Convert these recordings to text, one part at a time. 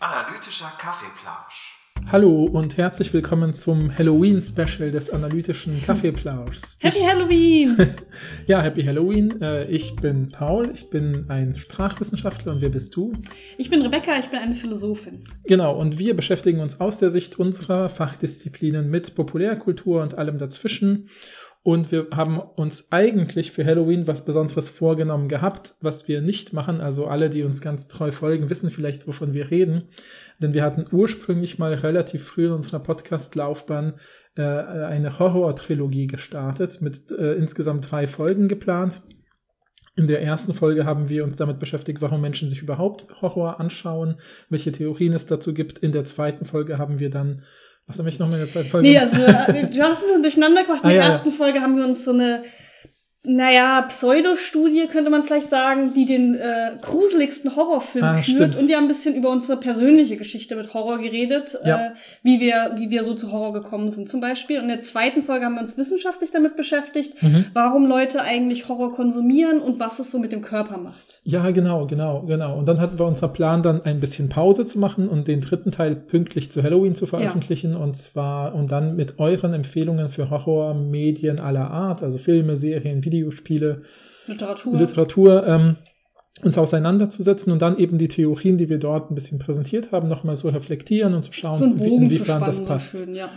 Analytischer Kaffeeplausch. Hallo und herzlich willkommen zum Halloween-Special des analytischen Kaffeeplauschs. Happy Halloween! ja, Happy Halloween. Äh, Ich bin Paul, ich bin ein Sprachwissenschaftler und wer bist du? Ich bin Rebecca, ich bin eine Philosophin. Genau, und wir beschäftigen uns aus der Sicht unserer Fachdisziplinen mit Populärkultur und allem dazwischen. Und wir haben uns eigentlich für Halloween was Besonderes vorgenommen gehabt, was wir nicht machen. Also alle, die uns ganz treu folgen, wissen vielleicht, wovon wir reden. Denn wir hatten ursprünglich mal relativ früh in unserer Podcast-Laufbahn äh, eine Horror-Trilogie gestartet, mit äh, insgesamt drei Folgen geplant. In der ersten Folge haben wir uns damit beschäftigt, warum Menschen sich überhaupt Horror anschauen, welche Theorien es dazu gibt. In der zweiten Folge haben wir dann was habe ich nochmal in der zweiten Folge? Nee, also äh, du hast ein bisschen durcheinander gemacht. In Ah, der ja, ja. ersten Folge haben wir uns so eine, naja, Pseudostudie, könnte man vielleicht sagen, die den äh, gruseligsten Horrorfilm Ah, kürt. Und wir haben ein bisschen über unsere persönliche Geschichte mit Horror geredet, Ja. äh, wie, wir, wie wir so zu Horror gekommen sind zum Beispiel. Und in der zweiten Folge haben wir uns wissenschaftlich damit beschäftigt, Mhm. warum Leute eigentlich Horror konsumieren und was es so mit dem Körper macht. Ja, genau, genau, genau. Und dann hatten wir unser Plan, dann ein bisschen Pause zu machen und den dritten Teil pünktlich zu Halloween zu veröffentlichen. Und zwar, und dann mit euren Empfehlungen für Horrormedien aller Art, also Filme, Serien, Videospiele, Literatur. Literatur, ähm, uns auseinanderzusetzen und dann eben die Theorien, die wir dort ein bisschen präsentiert haben, nochmal so reflektieren und zu schauen, so wie- inwiefern das passt. schön, ja.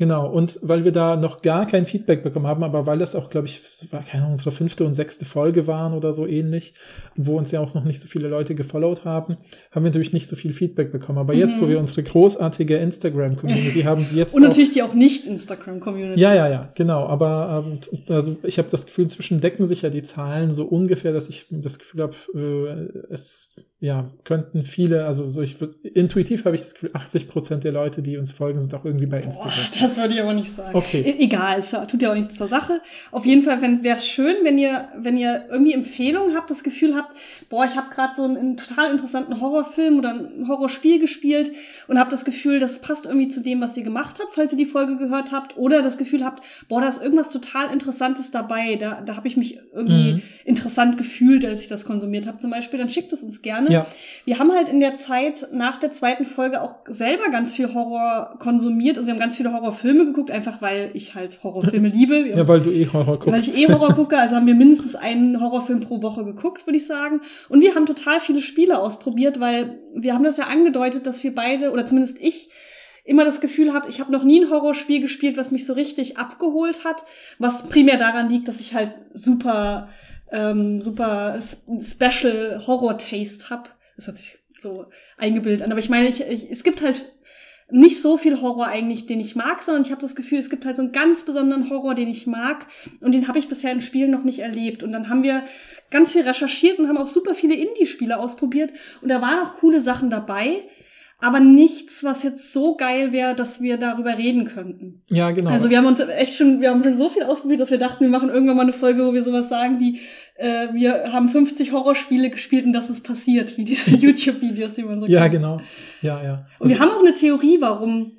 Genau, und weil wir da noch gar kein Feedback bekommen haben, aber weil das auch, glaube ich, war keine Ahnung, unsere fünfte und sechste Folge waren oder so ähnlich, wo uns ja auch noch nicht so viele Leute gefollowt haben, haben wir natürlich nicht so viel Feedback bekommen. Aber jetzt, wo wir unsere großartige Instagram-Community haben, die jetzt Mhm. Und auch natürlich die auch nicht Instagram-Community. ja, ja, ja, genau. Aber ähm, also ich habe das Gefühl, inzwischen decken sich ja die Zahlen so ungefähr, dass ich das Gefühl habe, äh, es ja könnten viele, also so ich würd, intuitiv habe ich das Gefühl, 80 Prozent der Leute, die uns folgen, sind auch irgendwie bei Boah, Instagram. das würde ich aber nicht sagen. Okay. E egal, es tut ja auch nichts zur Sache. Auf jeden Fall wäre es schön, wenn ihr, wenn ihr irgendwie Empfehlungen habt, das Gefühl habt, boah, ich habe gerade so einen, einen total interessanten Horrorfilm oder ein Horrorspiel gespielt und habt das Gefühl, das passt irgendwie zu dem, was ihr gemacht habt, falls ihr die Folge gehört habt, oder das Gefühl habt, boah, da ist irgendwas total Interessantes dabei, da, da habe ich mich irgendwie Mhm. interessant gefühlt, als ich das konsumiert habe zum Beispiel, dann schickt es uns gerne. Ja. Wir haben halt in der Zeit nach der zweiten Folge auch selber ganz viel Horror konsumiert. Also wir haben ganz viele Horrorfilme geguckt, einfach weil ich halt Horrorfilme liebe. Ja, weil du eh Horror guckst. weil ich eh Horror gucke, also haben wir mindestens einen Horrorfilm pro Woche geguckt, würde ich sagen. Und wir haben total viele Spiele ausprobiert, weil wir haben das ja angedeutet, dass wir beide, oder zumindest ich, immer das Gefühl habe, ich habe noch nie ein Horrorspiel gespielt, was mich so richtig abgeholt hat, was primär daran liegt, dass ich halt super, ähm, super Special Horror-Taste hab. Das hat sich so eingebildet an. Aber ich meine, ich, ich, es gibt halt nicht so viel Horror eigentlich, den ich mag, sondern ich habe das Gefühl, es gibt halt so einen ganz besonderen Horror, den ich mag und den habe ich bisher in Spielen noch nicht erlebt. Und dann haben wir ganz viel recherchiert und haben auch super viele Indie-Spiele ausprobiert und da waren auch coole Sachen dabei, aber nichts, was jetzt so geil wäre, dass wir darüber reden könnten. ja, genau. Also wir haben uns echt schon, wir haben schon so viel ausprobiert, dass wir dachten, wir machen irgendwann mal eine Folge, wo wir sowas sagen wie, äh, wir haben 50 Horrorspiele gespielt und das ist passiert, wie diese YouTube-Videos, die man so ja, kennt. genau. Ja, ja. Und wir haben auch eine Theorie, warum,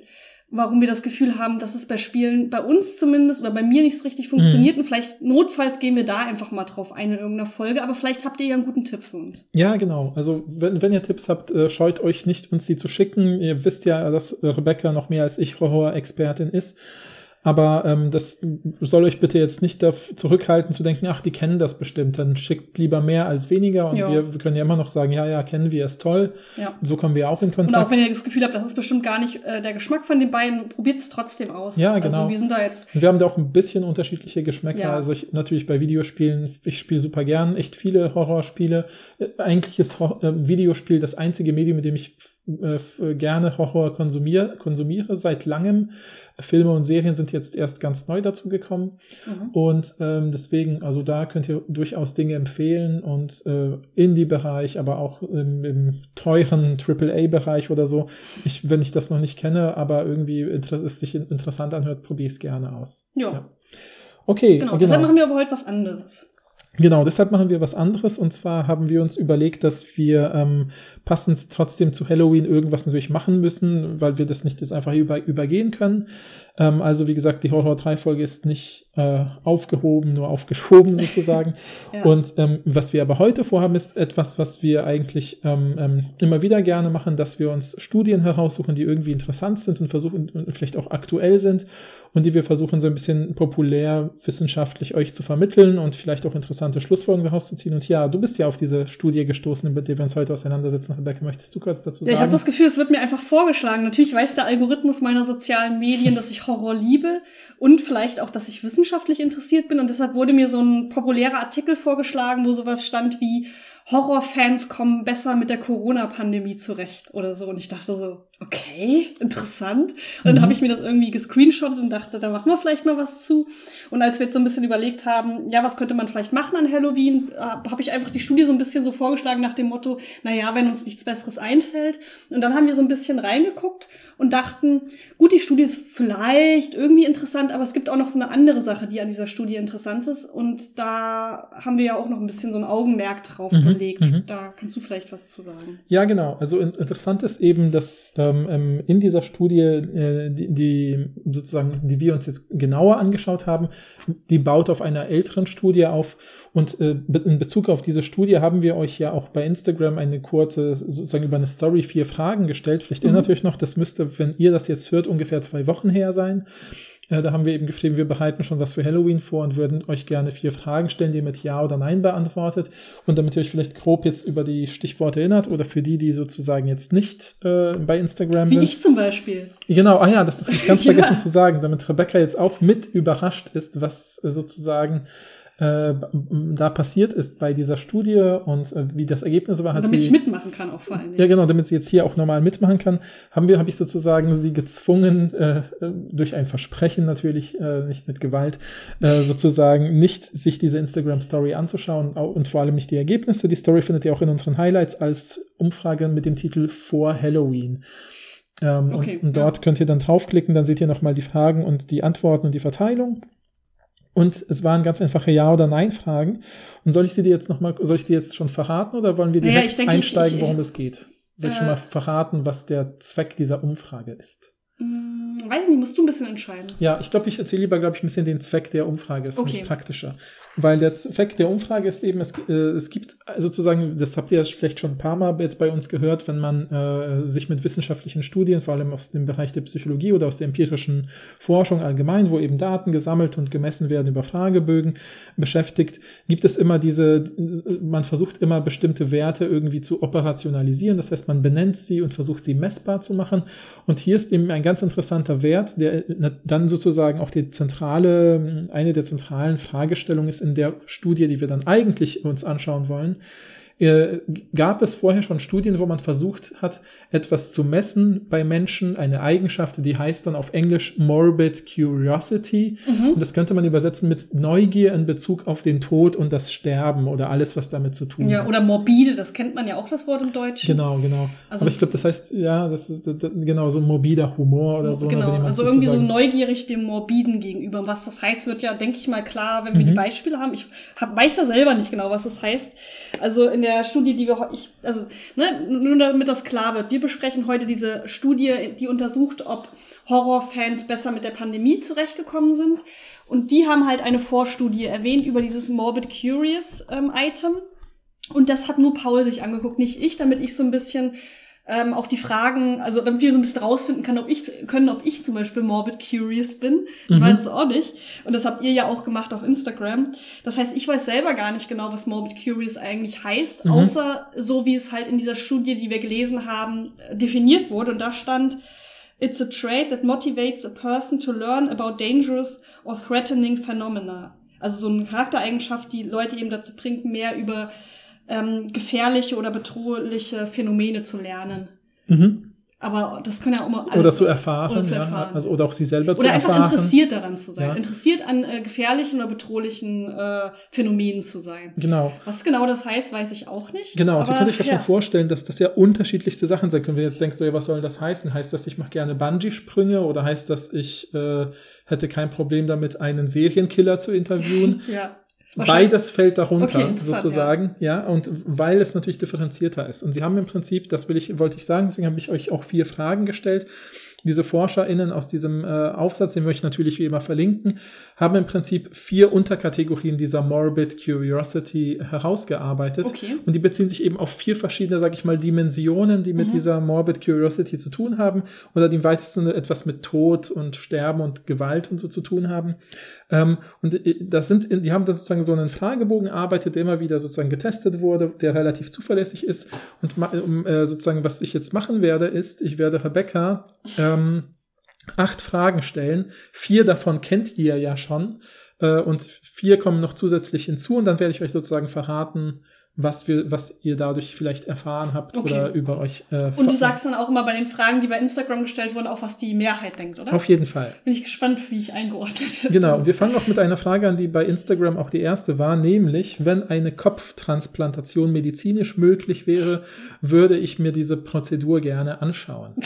warum wir das Gefühl haben, dass es bei Spielen, bei uns zumindest oder bei mir nicht so richtig funktioniert. Und vielleicht notfalls gehen wir da einfach mal drauf ein in irgendeiner Folge. Aber vielleicht habt ihr ja einen guten Tipp für uns. Ja, genau. Also wenn, wenn ihr Tipps habt, äh, scheut euch nicht, uns die zu schicken. Ihr wisst ja, dass Rebecca noch mehr als ich Horror-Expertin ist. Aber ähm, das soll euch bitte jetzt nicht dafür zurückhalten zu denken, ach, die kennen das bestimmt. Dann schickt lieber mehr als weniger. Und Ja. wir, wir können ja immer noch sagen, ja, ja, kennen wir, ist toll. Ja. So kommen wir auch in Und Kontakt. auch wenn ihr das Gefühl habt, das ist bestimmt gar nicht äh, der Geschmack von den beiden, probiert es trotzdem aus. Ja, genau. Also wir sind da jetzt. Und wir haben da auch ein bisschen unterschiedliche Geschmäcker. Ja. Also ich, natürlich bei Videospielen, ich spiele super gern echt viele Horrorspiele. Äh, Eigentlich ist Hor äh, Videospiel das einzige Medium, mit dem ich äh, f- gerne Horror konsumier konsumiere seit langem. Filme und Serien sind jetzt erst ganz neu dazu gekommen. Mhm. Und ähm, deswegen, also da könnt ihr durchaus Dinge empfehlen und äh, Indie-Bereich, aber auch im, im teuren AAA-Bereich oder so. Ich, wenn ich das noch nicht kenne, aber irgendwie es sich in- interessant anhört, probiere ich es gerne aus. Ja. Okay, Genau. genau. Deshalb machen wir aber heute was anderes. Genau, deshalb machen wir was anderes. Und zwar haben wir uns überlegt, dass wir ähm, passend trotzdem zu Halloween irgendwas natürlich machen müssen, weil wir das nicht jetzt einfach über, übergehen können. Ähm, also wie gesagt, die Horror 3 Folge ist nicht äh, aufgehoben, nur aufgeschoben sozusagen. ja. Und ähm, was wir aber heute vorhaben, ist etwas, was wir eigentlich ähm, ähm, immer wieder gerne machen, dass wir uns Studien heraussuchen, die irgendwie interessant sind und versuchen und vielleicht auch aktuell sind und die wir versuchen so ein bisschen populär wissenschaftlich euch zu vermitteln und vielleicht auch interessante Schlussfolgerungen herauszuziehen. Und ja, du bist ja auf diese Studie gestoßen, mit der wir uns heute auseinandersetzen. Rebecca, möchtest du kurz dazu sagen? Ja, ich habe das Gefühl, es wird mir einfach vorgeschlagen. Natürlich weiß der Algorithmus meiner sozialen Medien, dass ich Horror liebe und vielleicht auch, dass ich wissenschaftlich interessiert bin. Und deshalb wurde mir so ein populärer Artikel vorgeschlagen, wo sowas stand wie Horrorfans kommen besser mit der Corona-Pandemie zurecht oder so. Und ich dachte so, okay, interessant. Und dann mhm. habe ich mir das irgendwie gescreenshottet und dachte, da machen wir vielleicht mal was zu. Und als wir jetzt so ein bisschen überlegt haben, ja, was könnte man vielleicht machen an Halloween, habe ich einfach die Studie so ein bisschen so vorgeschlagen nach dem Motto, naja, wenn uns nichts Besseres einfällt. Und dann haben wir so ein bisschen reingeguckt und dachten, gut, die Studie ist vielleicht irgendwie interessant, aber es gibt auch noch so eine andere Sache, die an dieser Studie interessant ist. Und da haben wir ja auch noch ein bisschen so ein Augenmerk drauf mhm. gelegt. Mhm. Da kannst du vielleicht was zu sagen. Ja, genau. Also interessant ist eben, dass äh, ähm, in dieser Studie, äh, die, die, sozusagen, die wir uns jetzt genauer angeschaut haben, die baut auf einer älteren Studie auf. Und äh, in Bezug auf diese Studie haben wir euch ja auch bei Instagram eine kurze, sozusagen über eine Story vier Fragen gestellt. Vielleicht mhm. erinnert euch noch, das müsste, wenn ihr das jetzt hört, ungefähr zwei Wochen her sein. Äh, da haben wir eben geschrieben, wir bereiten schon was für Halloween vor und würden euch gerne vier Fragen stellen, die ihr mit Ja oder Nein beantwortet. Und damit ihr euch vielleicht grob jetzt über die Stichworte erinnert oder für die, die sozusagen jetzt nicht äh, bei Instagram Wie sind. Wie ich zum Beispiel. Genau, ah ja, das ist ganz vergessen ja. zu sagen, damit Rebecca jetzt auch mit überrascht ist, was sozusagen äh, da passiert ist bei dieser Studie und äh, wie das Ergebnis war. Hat damit sie, ich mitmachen kann auch vor allem. Ja, genau, damit sie jetzt hier auch normal mitmachen kann, haben wir, habe ich sozusagen sie gezwungen, äh, durch ein Versprechen natürlich, äh, nicht mit Gewalt, äh, sozusagen nicht sich diese Instagram-Story anzuschauen und vor allem nicht die Ergebnisse. Die Story findet ihr auch in unseren Highlights als Umfrage mit dem Titel Vor Halloween. Ähm, okay, und, und, dort ja. könnt ihr dann draufklicken, dann seht ihr nochmal die Fragen und die Antworten und die Verteilung. Und es waren ganz einfache Ja- oder Nein-Fragen. Und soll ich sie dir jetzt noch mal, soll ich dir jetzt schon verraten oder wollen wir direkt naja, denke, einsteigen, ich, worum es geht? Soll ich äh, schon mal verraten, was der Zweck dieser Umfrage ist? Hm, weiß nicht, musst du ein bisschen entscheiden. Ja, ich glaube, ich erzähle lieber, glaube ich, ein bisschen den Zweck der Umfrage. Das okay. praktischer. Weil der Zweck der Umfrage ist eben, es, äh, es gibt sozusagen, das habt ihr vielleicht schon ein paar Mal jetzt bei uns gehört, wenn man äh, sich mit wissenschaftlichen Studien, vor allem aus dem Bereich der Psychologie oder aus der empirischen Forschung allgemein, wo eben Daten gesammelt und gemessen werden über Fragebögen beschäftigt, gibt es immer diese, man versucht immer bestimmte Werte irgendwie zu operationalisieren. Das heißt, man benennt sie und versucht sie messbar zu machen. Und hier ist eben ein ganz interessanter Wert, der dann sozusagen auch die zentrale, eine der zentralen Fragestellungen ist, in der Studie, die wir dann eigentlich uns anschauen wollen, äh, gab es vorher schon Studien, wo man versucht hat, etwas zu messen bei Menschen, eine Eigenschaft, die heißt dann auf Englisch Morbid Curiosity. Mhm. Und das könnte man übersetzen mit Neugier in Bezug auf den Tod und das Sterben oder alles, was damit zu tun ja, hat. Oder morbide, das kennt man ja auch das Wort im Deutschen. Genau, genau. Also, Aber ich glaube, das heißt, ja, das ist das, genau so morbider Humor oder so. Genau, also irgendwie so neugierig dem Morbiden gegenüber. Und was das heißt, wird ja, denke ich mal, klar, wenn wir mhm. die Beispiele haben. Ich hab, weiß ja selber nicht genau, was das heißt. Also in der der Studie, die wir ich, also ne, nur damit das klar wird, wir besprechen heute diese Studie, die untersucht, ob Horrorfans besser mit der Pandemie zurechtgekommen sind. Und die haben halt eine Vorstudie erwähnt über dieses Morbid Curious ähm, Item. Und das hat nur Paul sich angeguckt, nicht ich, damit ich so ein bisschen ähm, auch die Fragen, also damit wir so ein bisschen rausfinden kann, ob ich, können, ob ich zum Beispiel morbid curious bin. Ich mhm. weiß es auch nicht. Und das habt ihr ja auch gemacht auf Instagram. Das heißt, ich weiß selber gar nicht genau, was morbid curious eigentlich heißt, mhm. außer so wie es halt in dieser Studie, die wir gelesen haben, definiert wurde. Und da stand, It's a trait that motivates a person to learn about dangerous or threatening phenomena. Also so eine Charaktereigenschaft, die Leute eben dazu bringt, mehr über ähm, gefährliche oder bedrohliche Phänomene zu lernen. Mhm. Aber das können ja auch mal alles oder zu erfahren, oder zu erfahren. Ja, also oder auch sie selber oder zu erfahren. Oder einfach interessiert daran zu sein, ja. interessiert an äh, gefährlichen oder bedrohlichen äh, Phänomenen zu sein. Genau. Was genau das heißt, weiß ich auch nicht. Genau, aber, ihr könnt euch ja, schon vorstellen, dass das ja unterschiedlichste Sachen sein können. Wenn ihr jetzt denkt, so, ja, was soll das heißen? Heißt das, ich mache gerne Bungee-Sprünge oder heißt das, ich äh, hätte kein Problem damit, einen Serienkiller zu interviewen? ja. Beides fällt darunter, Okay, sozusagen, ja. und weil es natürlich differenzierter ist. Und sie haben im Prinzip, das will ich, wollte ich sagen, deswegen habe ich euch auch vier Fragen gestellt. Diese ForscherInnen aus diesem äh, Aufsatz, den möchte ich natürlich wie immer verlinken, haben im Prinzip vier Unterkategorien dieser Morbid Curiosity herausgearbeitet. Okay. Und die beziehen sich eben auf vier verschiedene, sag ich mal, Dimensionen, die mit Mhm. dieser Morbid Curiosity zu tun haben oder die im weitesten etwas mit Tod und Sterben und Gewalt und so zu tun haben. Ähm, und äh, das sind, die haben dann sozusagen so einen Fragebogen erarbeitet, der immer wieder sozusagen getestet wurde, der relativ zuverlässig ist. Und äh, sozusagen, was ich jetzt machen werde, ist, ich werde Rebecca ähm, acht Fragen stellen. Vier davon kennt ihr ja schon. Äh, und vier kommen noch zusätzlich hinzu. Und dann werde ich euch sozusagen verraten, was, wir, was ihr dadurch vielleicht erfahren habt Okay. oder über euch. Äh, Und du sagst dann auch immer bei den Fragen, die bei Instagram gestellt wurden, auch was die Mehrheit denkt, oder? Auf jeden Fall. Bin ich gespannt, wie ich eingeordnet werde. Genau, wir fangen auch mit einer Frage an, die bei Instagram auch die erste war, nämlich, wenn eine Kopftransplantation medizinisch möglich wäre, würde ich mir diese Prozedur gerne anschauen.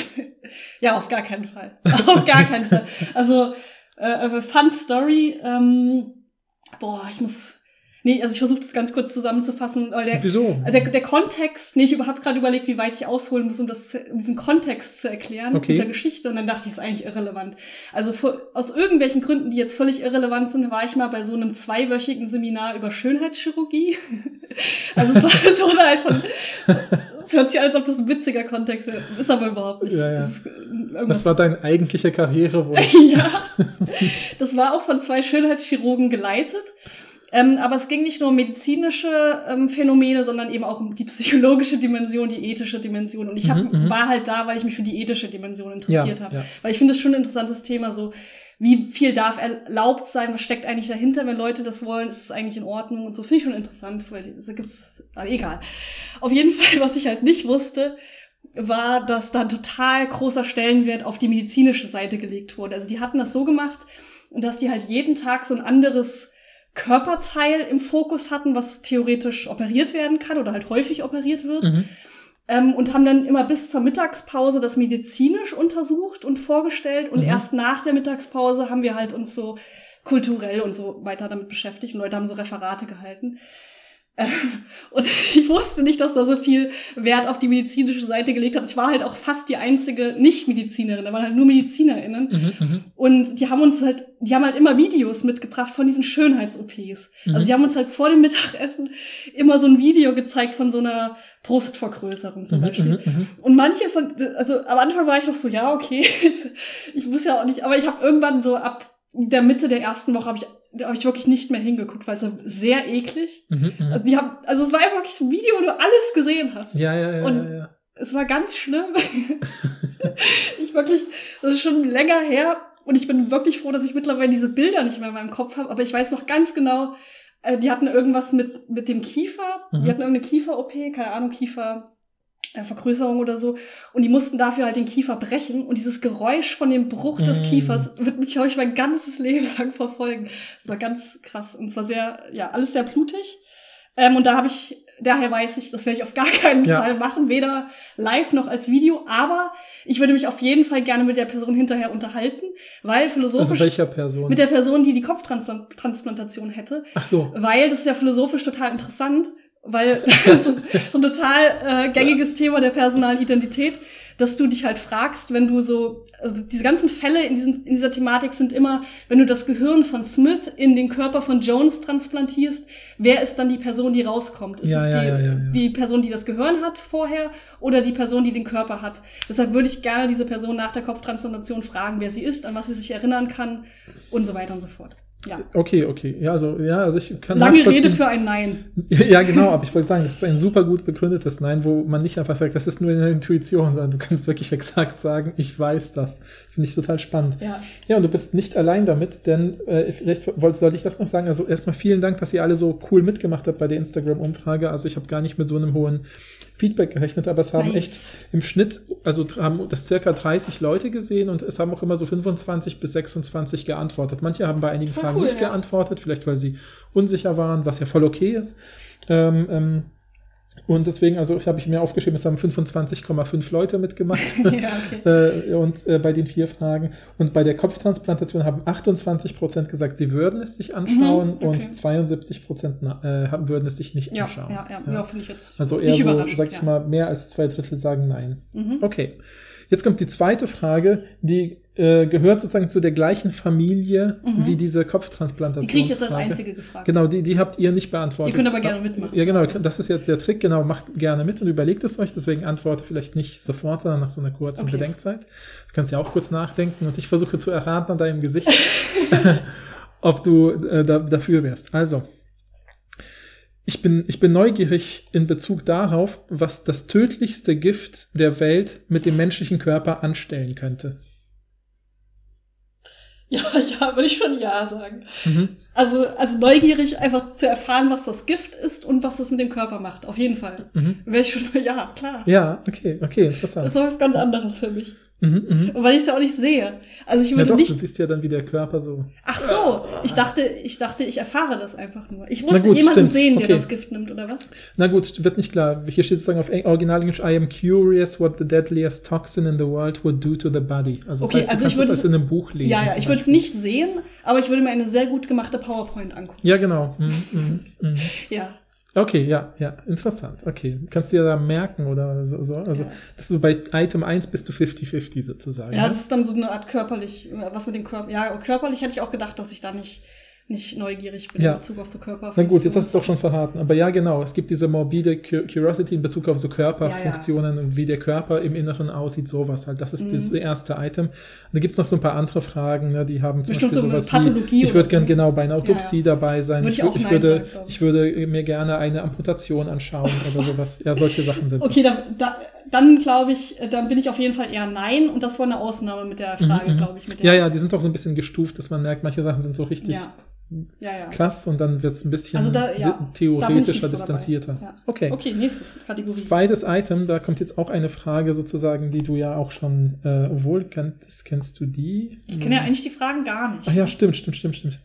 Ja, auf gar keinen Fall. auf gar keinen Fall. Also, äh, Fun Story, ähm, boah, ich muss. Nee, also ich versuche das ganz kurz zusammenzufassen, weil der, Wieso? also der, der Kontext, nee, ich habe gerade überlegt, wie weit ich ausholen muss, um das, um diesen Kontext zu erklären, Okay. dieser Geschichte, und dann dachte ich, ist eigentlich irrelevant. Also vor, aus irgendwelchen Gründen, die jetzt völlig irrelevant sind, war ich mal bei so einem zweiwöchigen Seminar über Schönheitschirurgie. Also es war so eine halt von, es hört sich an, als ob das ein witziger Kontext wäre, ist aber überhaupt nicht. Ja, ja. Irgendwas Was war dein eigentlicher Karrierewunsch? ja, das war auch von zwei Schönheitschirurgen geleitet. Ähm, aber es ging nicht nur um medizinische ähm, Phänomene, sondern eben auch um die psychologische Dimension, die ethische Dimension. Und ich hab, Mhm, mhm. war halt da, weil ich mich für die ethische Dimension interessiert Ja, habe. ja. Weil ich finde es schon ein interessantes Thema, so wie viel darf erlaubt sein, was steckt eigentlich dahinter, wenn Leute das wollen, ist es eigentlich in Ordnung und so. Finde ich schon interessant, weil da gibt's, ah, egal. Auf jeden Fall, was ich halt nicht wusste, war, dass da ein total großer Stellenwert auf die medizinische Seite gelegt wurde. Also die hatten das so gemacht, dass die halt jeden Tag so ein anderes Körperteil im Fokus hatten, was theoretisch operiert werden kann oder halt häufig operiert wird. Mhm. Ähm, und haben dann immer bis zur Mittagspause das medizinisch untersucht und vorgestellt. Und Mhm. erst nach der Mittagspause haben wir halt uns so kulturell und so weiter damit beschäftigt. Und Leute haben so Referate gehalten. Und ich wusste nicht, dass da so viel Wert auf die medizinische Seite gelegt hat. Ich war halt auch fast die einzige Nicht-Medizinerin. Da waren halt nur MedizinerInnen. Mhm, mhm. Und die haben uns halt, die haben halt immer Videos mitgebracht von diesen Schönheits-OPs. Mhm. Also die haben uns halt vor dem Mittagessen immer so ein Video gezeigt von so einer Brustvergrößerung zum Mhm, Beispiel. mhm, mhm. Und manche von, also am Anfang war ich noch so, ja, okay, ich muss ja auch nicht, aber ich habe irgendwann so ab der Mitte der ersten Woche habe ich, da habe ich wirklich nicht mehr hingeguckt, weil es war sehr eklig. Mhm, mhm. Also, die haben, also es war einfach wirklich so ein Video, wo du alles gesehen hast. Ja, ja, ja, Und- ja, ja. Es war ganz schlimm. ich wirklich, das ist schon länger her und ich bin wirklich froh, dass ich mittlerweile diese Bilder nicht mehr in meinem Kopf habe, aber ich weiß noch ganz genau, äh, die hatten irgendwas mit, mit dem Kiefer, Mhm. die hatten irgendeine Kiefer-OP, keine Ahnung, Kiefer. Äh, Vergrößerung oder so. Und die mussten dafür halt den Kiefer brechen. Und dieses Geräusch von dem Bruch des Mm. Kiefers wird mich, glaube ich, mein ganzes Leben lang verfolgen. Das war ganz krass. Und zwar sehr, ja, alles sehr blutig. Ähm, und da habe ich, daher weiß ich, das werde ich auf gar keinen Ja. Fall machen, weder live noch als Video, aber ich würde mich auf jeden Fall gerne mit der Person hinterher unterhalten, weil philosophisch Also welcher Person? mit der Person, die die Kopftransplantation hätte, Ach so. weil das ist ja philosophisch total interessant, weil das ist so ein total äh, gängiges Thema der personalen Identität, dass du dich halt fragst, wenn du so, also diese ganzen Fälle in, diesen, in dieser Thematik sind immer, wenn du das Gehirn von Smith in den Körper von Jones transplantierst, wer ist dann die Person, die rauskommt? Ist Ja, es ja, die, ja. die Person, die das Gehirn hat vorher oder die Person, die den Körper hat? Deshalb würde ich gerne diese Person nach der Kopftransplantation fragen, wer sie ist, an was sie sich erinnern kann und so weiter und so fort. Ja. Okay, okay. Ja, also, ja, also ich kann Lange Rede für ein Nein. Ja, genau, aber ich wollte sagen, das ist ein super gut begründetes Nein, wo man nicht einfach sagt, das ist nur eine Intuition, sondern du kannst wirklich exakt sagen, ich weiß das. Finde ich total spannend. Ja. Ja, und du bist nicht allein damit, denn äh, vielleicht wollte, sollte ich das noch sagen. Also erstmal vielen Dank, dass ihr alle so cool mitgemacht habt bei der Instagram-Umfrage. Also ich habe gar nicht mit so einem hohen Feedback gerechnet, aber es haben Nice. echt im Schnitt, also haben das circa 30 Leute gesehen und es haben auch immer so 25 bis 26 geantwortet. Manche haben bei einigen Voll Fragen cool, nicht ja. geantwortet, vielleicht weil sie unsicher waren, was ja voll okay ist. Ähm, ähm, Und deswegen, also ich habe ich mir aufgeschrieben, es haben 25,5 Leute mitgemacht. ja, okay. äh, und äh, bei den vier Fragen. Und bei der Kopftransplantation haben 28 Prozent gesagt, sie würden es sich anschauen Mhm, okay. und 72 Prozent äh, würden es sich nicht Ja, anschauen. ja, ja, ja, finde ich jetzt Also eher so, sag ich ja. mal, mehr als zwei Drittel sagen nein. Mhm. Okay. Jetzt kommt die zweite Frage, die äh, gehört sozusagen zu der gleichen Familie Mhm. wie diese Die Kopftransplantation. kriege ich jetzt als einzige gefragt. Genau, die, die habt ihr nicht beantwortet. Ihr könnt aber gerne mitmachen. Ja, genau, das ist jetzt der Trick. Genau, macht gerne mit und überlegt es euch. Deswegen antworte vielleicht nicht sofort, sondern nach so einer kurzen Okay. Bedenkzeit. Du kannst ja auch kurz nachdenken und ich versuche zu erraten an deinem Gesicht, ob du äh, da, dafür wärst. Also, ich bin, ich bin neugierig in Bezug darauf, was das tödlichste Gift der Welt mit dem menschlichen Körper anstellen könnte. Ja, ja, würde ich schon ja sagen. Mhm. Also, also neugierig einfach zu erfahren, was das Gift ist und was das mit dem Körper macht. Auf jeden Fall. Mhm. Wäre ich schon, ja, klar. Ja, okay, okay, Das interessant. ist was ganz anderes für mich. Mhm, mhm. Weil ich es ja auch nicht sehe. Also ich würde doch, nicht. du siehst ja dann, wie der Körper so. Ach so, ich dachte, ich dachte, ich erfahre das einfach nur. Ich Na muss gut, jemanden stimmt. sehen, der Okay. das Gift nimmt, oder was? Na gut, wird nicht klar. Hier steht sozusagen auf Eng- Original-Englisch, I am curious what the deadliest toxin in the world would do to the body. Also das Okay, heißt, du also kannst ich würde es in einem Buch lesen. ja, ja, ich würde es nicht sehen, aber ich würde mir eine sehr gut gemachte PowerPoint angucken. Ja, genau. Mhm, mhm, mhm. Ja. Okay, ja, ja, interessant. Okay, kannst du dir da merken oder so. so. Also, Ja. das ist so bei Item 1 bist du 50-50 sozusagen. Ja, ne? das ist dann so eine Art körperlich, was mit dem Körper. Ja, körperlich hätte ich auch gedacht, dass ich da nicht, nicht neugierig bin Ja. in Bezug auf so Körper. Na gut, jetzt hast du es auch schon verraten. Aber ja, genau, es gibt diese morbide Cu- Curiosity in Bezug auf so Ja, Körperfunktionen und wie der Körper im Inneren aussieht, sowas halt. Das ist Mhm. das erste Item. Und da gibt es noch so ein paar andere Fragen, ne, die haben zum Bestimmt Beispiel so sowas Pathologie wie, ich würde so. gern genau bei einer Autopsie Ja, dabei sein. Würde ich auch Nein würde, sagen, ich. ich würde mir gerne eine Amputation anschauen oder sowas. Ja, solche Sachen sind Okay, da, da, dann glaube ich, dann bin ich auf jeden Fall eher Nein und das war eine Ausnahme mit der Frage, Mhm, mhm. glaube ich. Ja, ja, die sind auch so ein bisschen gestuft, dass man merkt, manche Sachen sind so richtig Ja, ja. krass und dann wird es ein bisschen Also da- ja, theoretischer, so distanzierter. Ja. Okay. Okay, nächstes Kategorie. Zweites Item, da kommt jetzt auch eine Frage sozusagen, die du ja auch schon äh, wohl kennst. Kennst du die? Ich kenne ja eigentlich die Fragen gar nicht. Ach ja, stimmt, stimmt, stimmt, stimmt.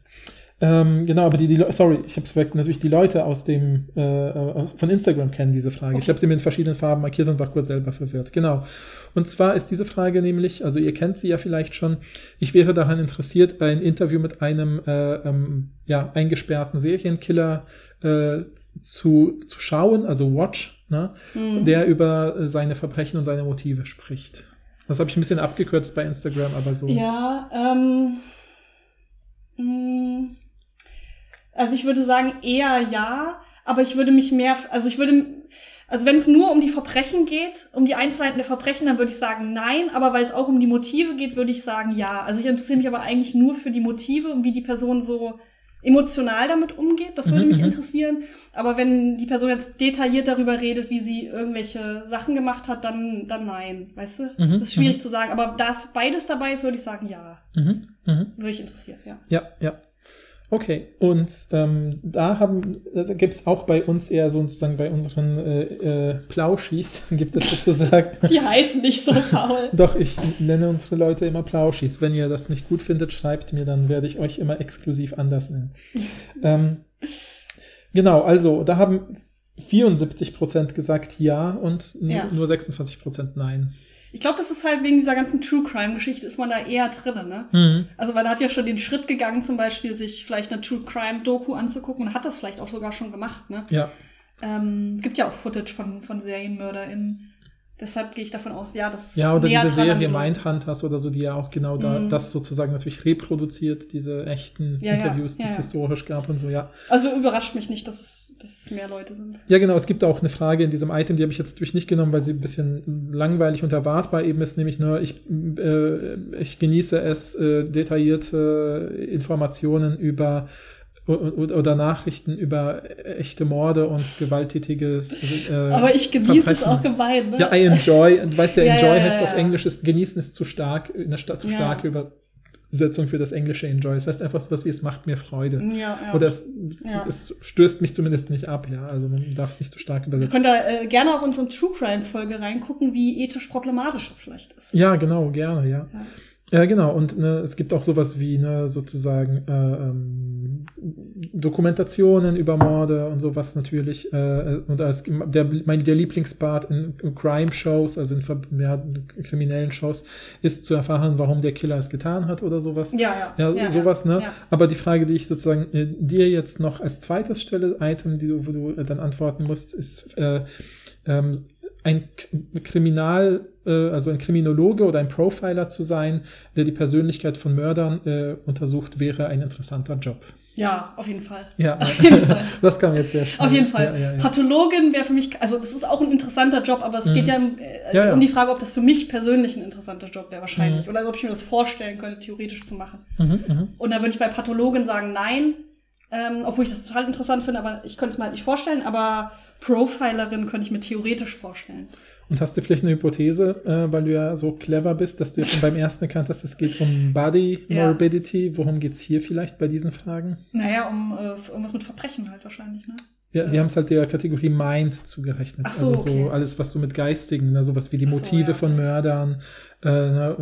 Ähm, genau, aber die, die sorry, ich habe es weg. Natürlich die Leute aus dem äh, äh, von Instagram kennen diese Frage. Ich Okay. habe sie mir in verschiedenen Farben markiert und war kurz selber verwirrt. Genau. Und zwar ist diese Frage nämlich, also ihr kennt sie ja vielleicht schon. Ich wäre daran interessiert, ein Interview mit einem äh, ähm, ja eingesperrten Serienkiller äh, zu zu schauen, also Watch, ne? Hm. der über seine Verbrechen und seine Motive spricht. Das habe ich ein bisschen abgekürzt bei Instagram, aber so. Ja, ähm. mh, Also ich würde sagen eher ja, aber ich würde mich mehr, also ich würde, also wenn es nur um die Verbrechen geht, um die Einzelheiten der Verbrechen, dann würde ich sagen nein, aber weil es auch um die Motive geht, würde ich sagen ja. Also ich interessiere mich aber eigentlich nur für die Motive und wie die Person so emotional damit umgeht. Das würde Mhm, mich mhm. interessieren. Aber wenn die Person jetzt detailliert darüber redet, wie sie irgendwelche Sachen gemacht hat, dann, dann nein. Weißt du? Mhm, das ist schwierig mhm. zu sagen. Aber da es beides dabei ist, würde ich sagen ja. Mhm, mhm. Würde ich interessiert, ja. Ja, ja. Okay, und ähm, da haben, da gibt es auch bei uns eher so sozusagen bei unseren äh, äh, Plauschis, gibt es sozusagen. Die heißen nicht so faul. Doch, ich nenne unsere Leute immer Plauschis. Wenn ihr das nicht gut findet, schreibt mir, dann werde ich euch immer exklusiv anders nennen. ähm, genau, also da haben 74% gesagt ja und Ja. nur 26% nein. Ich glaube, das ist halt wegen dieser ganzen True Crime-Geschichte ist man da eher drin, ne? Mhm. Also man hat ja schon den Schritt gegangen, zum Beispiel sich vielleicht eine True Crime-Doku anzugucken und hat das vielleicht auch sogar schon gemacht, ne? Ja, Ähm, gibt ja auch Footage von, von SerienmörderInnen. Deshalb gehe ich davon aus, ja, das ist Ja, oder diese Serie. Mindhunters oder so, die ja auch genau da Mhm. das sozusagen natürlich reproduziert, diese echten Ja, ja, Interviews, die ja, es ja. historisch gab und so, ja. Also überrascht mich nicht, dass es, dass es mehr Leute sind. Ja, genau, es gibt auch eine Frage in diesem Item, die habe ich jetzt durch nicht genommen, weil sie ein bisschen langweilig und erwartbar eben ist, nämlich nur, ich, äh, ich genieße es, äh, detaillierte Informationen über oder Nachrichten über echte Morde und gewalttätige äh, Aber ich genieße es Verbrechen. auch gemein, ne? Ja, I enjoy. Du weißt ja, Ja, enjoy ja, heißt ja, auf ja. Englisch, ist, genießen ist zu stark, zu Ja. starke Übersetzung für das englische enjoy. Das heißt einfach so was wie, es macht mir Freude. ja, ja. Oder es, Ja. es stößt mich zumindest nicht ab, ja. Also man darf es nicht zu stark Ihr übersetzen. könnt da äh, gerne auf unsere True Crime-Folge reingucken, wie ethisch problematisch das vielleicht ist. Ja, genau, gerne, ja. Ja. Ja, genau. Und ne, es gibt auch sowas wie ne, sozusagen äh, ähm, Dokumentationen über Morde und sowas natürlich. Äh, und als der, mein, der Lieblingsbart in, Crime-Shows, also in ja, kriminellen Shows, ist zu erfahren, warum der Killer es getan hat oder sowas. Ja, ja. Ja, ja sowas, ne? Ja. Aber die Frage, die ich sozusagen äh, dir jetzt noch als zweites stelle, Item, die du, wo du äh, dann antworten musst, ist äh, ähm, ein Kriminal, äh, also ein Kriminologe oder ein Profiler zu sein, der die Persönlichkeit von Mördern äh, untersucht, wäre ein interessanter Job. Ja, auf jeden Fall. Ja, Auf jeden Fall. das kam jetzt sehr schnell. Auf jeden Fall. Ja, ja, ja. Pathologin wäre für mich, also das ist auch ein interessanter Job, aber es Mhm. geht ja, äh, um die Frage, ob das für mich persönlich ein interessanter Job wäre, wahrscheinlich. Mhm. Oder ob ich mir das vorstellen könnte, theoretisch zu machen. Mhm, mhm. Und da würde ich bei Pathologin sagen, nein. Ähm, obwohl ich das total interessant finde, aber ich könnte es mir halt nicht vorstellen. Aber Profilerin könnte ich mir theoretisch vorstellen. Und hast du vielleicht eine Hypothese, äh, weil du ja so clever bist, dass du jetzt schon beim ersten erkannt hast, es geht um Body Ja. Morbidity. Worum geht's hier vielleicht bei diesen Fragen? Naja, um äh, irgendwas mit Verbrechen halt wahrscheinlich, ne? Ja, die Ja. haben es halt der Kategorie Mind zugerechnet. Ach so, also so okay. alles, was so mit Geistigen, ne, sowas wie die Ach so, Motive ja, von. Mördern, äh, ne,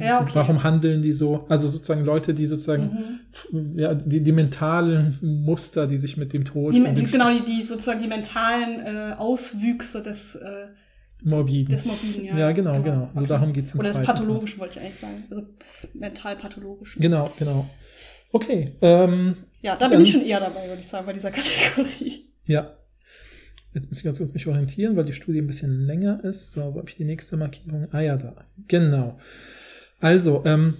Ja, okay. warum handeln die so? Also sozusagen Leute, die sozusagen, Mhm. ja, die, die mentalen Muster, die sich mit dem Tod Die, die, genau, die, die sozusagen die mentalen äh, Auswüchse des, äh, Morbiden. des Morbiden, ja. ja, genau, genau. So Okay. darum geht's im Oder Part. Pathologischen, wollte ich eigentlich sagen. Also mental-pathologischen. Genau, genau. Okay, ähm, Ja, da bin ich schon eher dabei, würde ich sagen, bei dieser Kategorie. ja. Jetzt muss ich ganz kurz mich orientieren, weil die Studie ein bisschen länger ist. So, wo habe ich die nächste Markierung? Ah ja, da. Genau. Also, ähm,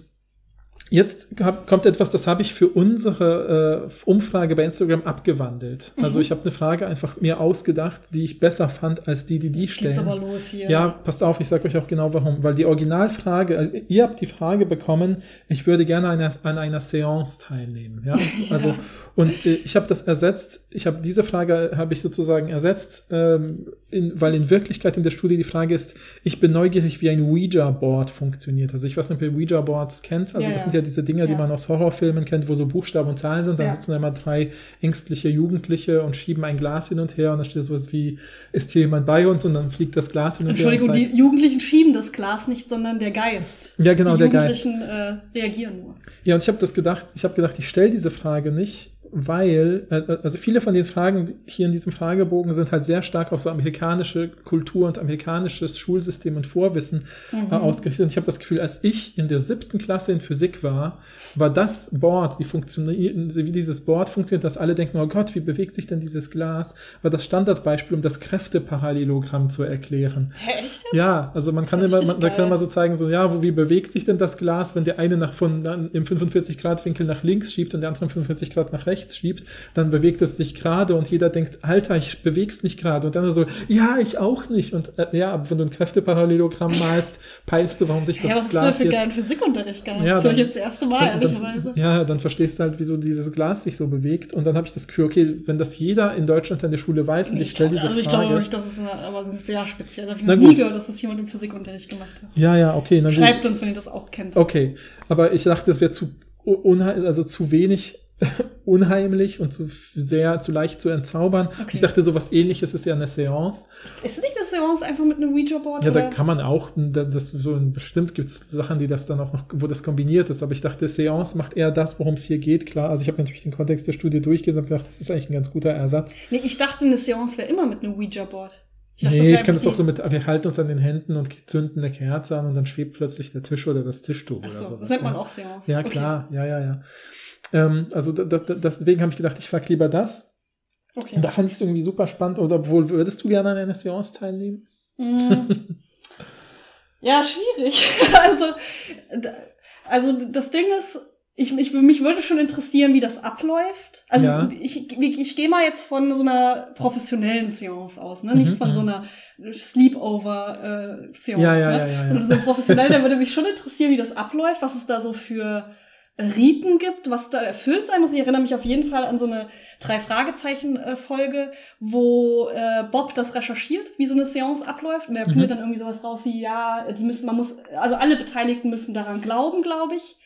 jetzt kommt etwas, das habe ich für unsere äh, Umfrage bei Instagram abgewandelt. Also Mhm. ich habe eine Frage einfach mir ausgedacht, die ich besser fand als die, die die Jetzt geht's stellen. aber los hier. Ja, passt auf, ich sage euch auch genau warum. Weil die Originalfrage, also ihr habt die Frage bekommen, ich würde gerne an einer, an einer Seance teilnehmen. Ja, also Ja. und äh, ich habe das ersetzt. Ich habe diese Frage habe ich sozusagen ersetzt, ähm, in, weil in Wirklichkeit in der Studie die Frage ist, ich bin neugierig, wie ein Ouija-Board funktioniert. Also ich weiß nicht, ob ihr Ouija-Boards kennt. Also Ja, das sind ja diese Dinger, die Ja. man aus Horrorfilmen kennt, wo so Buchstaben und Zahlen sind. Da Ja. sitzen da immer drei ängstliche Jugendliche und schieben ein Glas hin und her und da steht sowas wie, ist hier jemand bei uns? Und dann fliegt das Glas hin und her. Entschuldigung, die Jugendlichen schieben das Glas nicht, sondern der Geist. Ja, genau, die der Geist. Jugendlichen äh, reagieren nur. Ja, und ich habe das gedacht, ich habe gedacht, ich stelle diese Frage nicht, weil, äh, also viele von den Fragen hier in diesem Fragebogen sind halt sehr stark auf so amerikanische Kultur und amerikanisches Schulsystem und Vorwissen Mhm. äh, ausgerichtet. Und ich habe das Gefühl, als ich in der siebten Klasse in Physik war, war das Board, die funktioniert, wie dieses Board funktioniert, dass alle denken, oh Gott, wie bewegt sich denn dieses Glas, war das Standardbeispiel, um das Kräfteparallelogramm zu erklären. Echt? Ja, also man kann immer, man, da kann man so zeigen, so, ja, wo, wie bewegt sich denn das Glas, wenn der eine nach von im 45 Grad Winkel nach links schiebt und der andere im 45 Grad nach rechts schiebt, dann bewegt es sich gerade und jeder denkt, Alter, ich beweg's nicht gerade und dann so, ja, ich auch nicht und äh, ja, aber wenn du ein Kräfteparallelogramm malst, peilst du, warum sich das Ja, was hast du Glas für jetzt geilen Physikunterricht gehabt? Ja, das höre ich dann- jetzt das erste Mal, dann, ehrlicherweise. dann, ja, dann verstehst du halt, wieso dieses Glas sich so bewegt. Und dann habe ich das Gefühl, okay, wenn das jeder in Deutschland an der Schule weiß und ich stelle diese also ich Frage. glaube nicht, dass es eine, aber sehr speziell. Das habe ich noch nie gehört, dass das jemand im Physikunterricht gemacht hat. ja, ja, okay, na gut. Schreibt uns, wenn ihr das auch kennt. Okay, aber ich dachte, es wäre zu also zu wenig unheimlich und zu sehr zu leicht zu entzaubern. Okay. Ich dachte, sowas ähnliches ist ja eine Seance. Ist es nicht eine Seance einfach mit einem Ouija-Board? Ja, da oder? kann man auch, da- das so bestimmt gibt es Sachen, die das dann auch noch, wo das kombiniert ist. Aber ich dachte, Seance macht eher das, worum es hier geht, klar. Also ich habe natürlich den Kontext der Studie durchgelesen und gedacht, das ist eigentlich ein ganz guter Ersatz. Nee, ich dachte, eine Seance wäre immer mit einem Ouija-Board. dachte, nee, ich kann das doch so mit, wir halten uns an den Händen und zünden eine Kerze an und dann schwebt plötzlich der Tisch oder das Tischtuch Ach oder so, so. das nennt man auch Seance. Ja, Okay. klar, ja, ja, ja. Ähm, also da, da, deswegen habe ich gedacht, ich frage lieber das. Okay. Und da fand ich es irgendwie super spannend. Oder obwohl, würdest du gerne an einer Seance teilnehmen? Mm. ja, schwierig. also, also das Ding ist, ich, ich, mich würde schon interessieren, wie das abläuft. Also Ja. ich, ich, ich gehe mal jetzt von so einer professionellen Seance aus, ne? Nicht Mhm, von so mhm. einer Sleepover-Seance. Ja, ja, ne? ja, ja, ja. Und so professionell, da würde mich schon interessieren, wie das abläuft, was es da so für Riten gibt, was da erfüllt sein muss. Ich erinnere mich auf jeden Fall an so eine Drei-Fragezeichen-Folge, wo äh, Bob das recherchiert, wie so eine Seance abläuft. Und er Mhm. findet dann irgendwie sowas raus wie, ja, die müssen, man muss, also alle Beteiligten müssen daran glauben, glaube ich.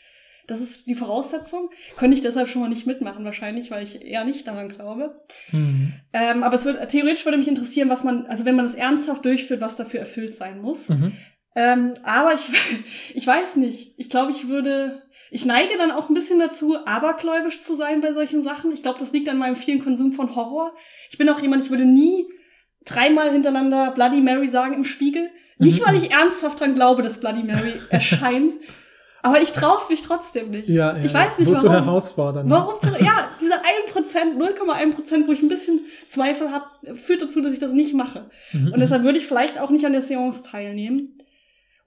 Das ist die Voraussetzung. Könnte ich deshalb schon mal nicht mitmachen, wahrscheinlich, weil ich eher nicht daran glaube. Mhm. Ähm, aber es wird, theoretisch würde mich interessieren, was man, also wenn man das ernsthaft durchführt, was dafür erfüllt sein muss. Mhm. Ähm, aber ich, ich weiß nicht. Ich glaube, ich würde, ich neige dann auch ein bisschen dazu, abergläubisch zu sein bei solchen Sachen. Ich glaube, das liegt an meinem vielen Konsum von Horror. Ich bin auch jemand, ich würde nie dreimal hintereinander Bloody Mary sagen im Spiegel. Nicht, weil ich ernsthaft dran glaube, dass Bloody Mary erscheint, aber ich traue es mich trotzdem nicht. Ja, ja. ich weiß nicht Wozu warum. herausfordern. Warum? Zu, ja, diese 1%, 0,1%, wo ich ein bisschen Zweifel habe, führt dazu, dass ich das nicht mache. Mhm, Und deshalb würde ich vielleicht auch nicht an der Seance teilnehmen.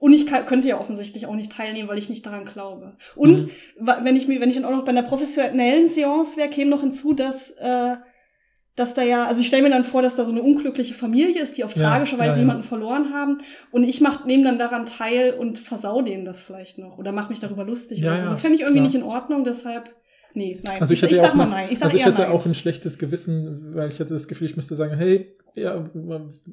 Und ich kann, könnte ja offensichtlich auch nicht teilnehmen, weil ich nicht daran glaube. Und Mhm. wenn ich mir, wenn ich dann auch noch bei einer professionellen Seance wäre, käme noch hinzu, dass, äh, dass da ja, also ich stelle mir dann vor, dass da so eine unglückliche Familie ist, die auf Ja, tragische Weise ja, ja. jemanden verloren haben. Und ich mach, nehme dann daran teil und versau denen das vielleicht noch. Oder mache mich darüber lustig. Oder so. Das fände ich irgendwie klar. nicht in Ordnung, deshalb, nee, nein. Also ich, ich, ich sag mal nein. Ich sag also ich hatte nein. auch ein schlechtes Gewissen, weil ich hatte das Gefühl, ich müsste sagen, hey, ja,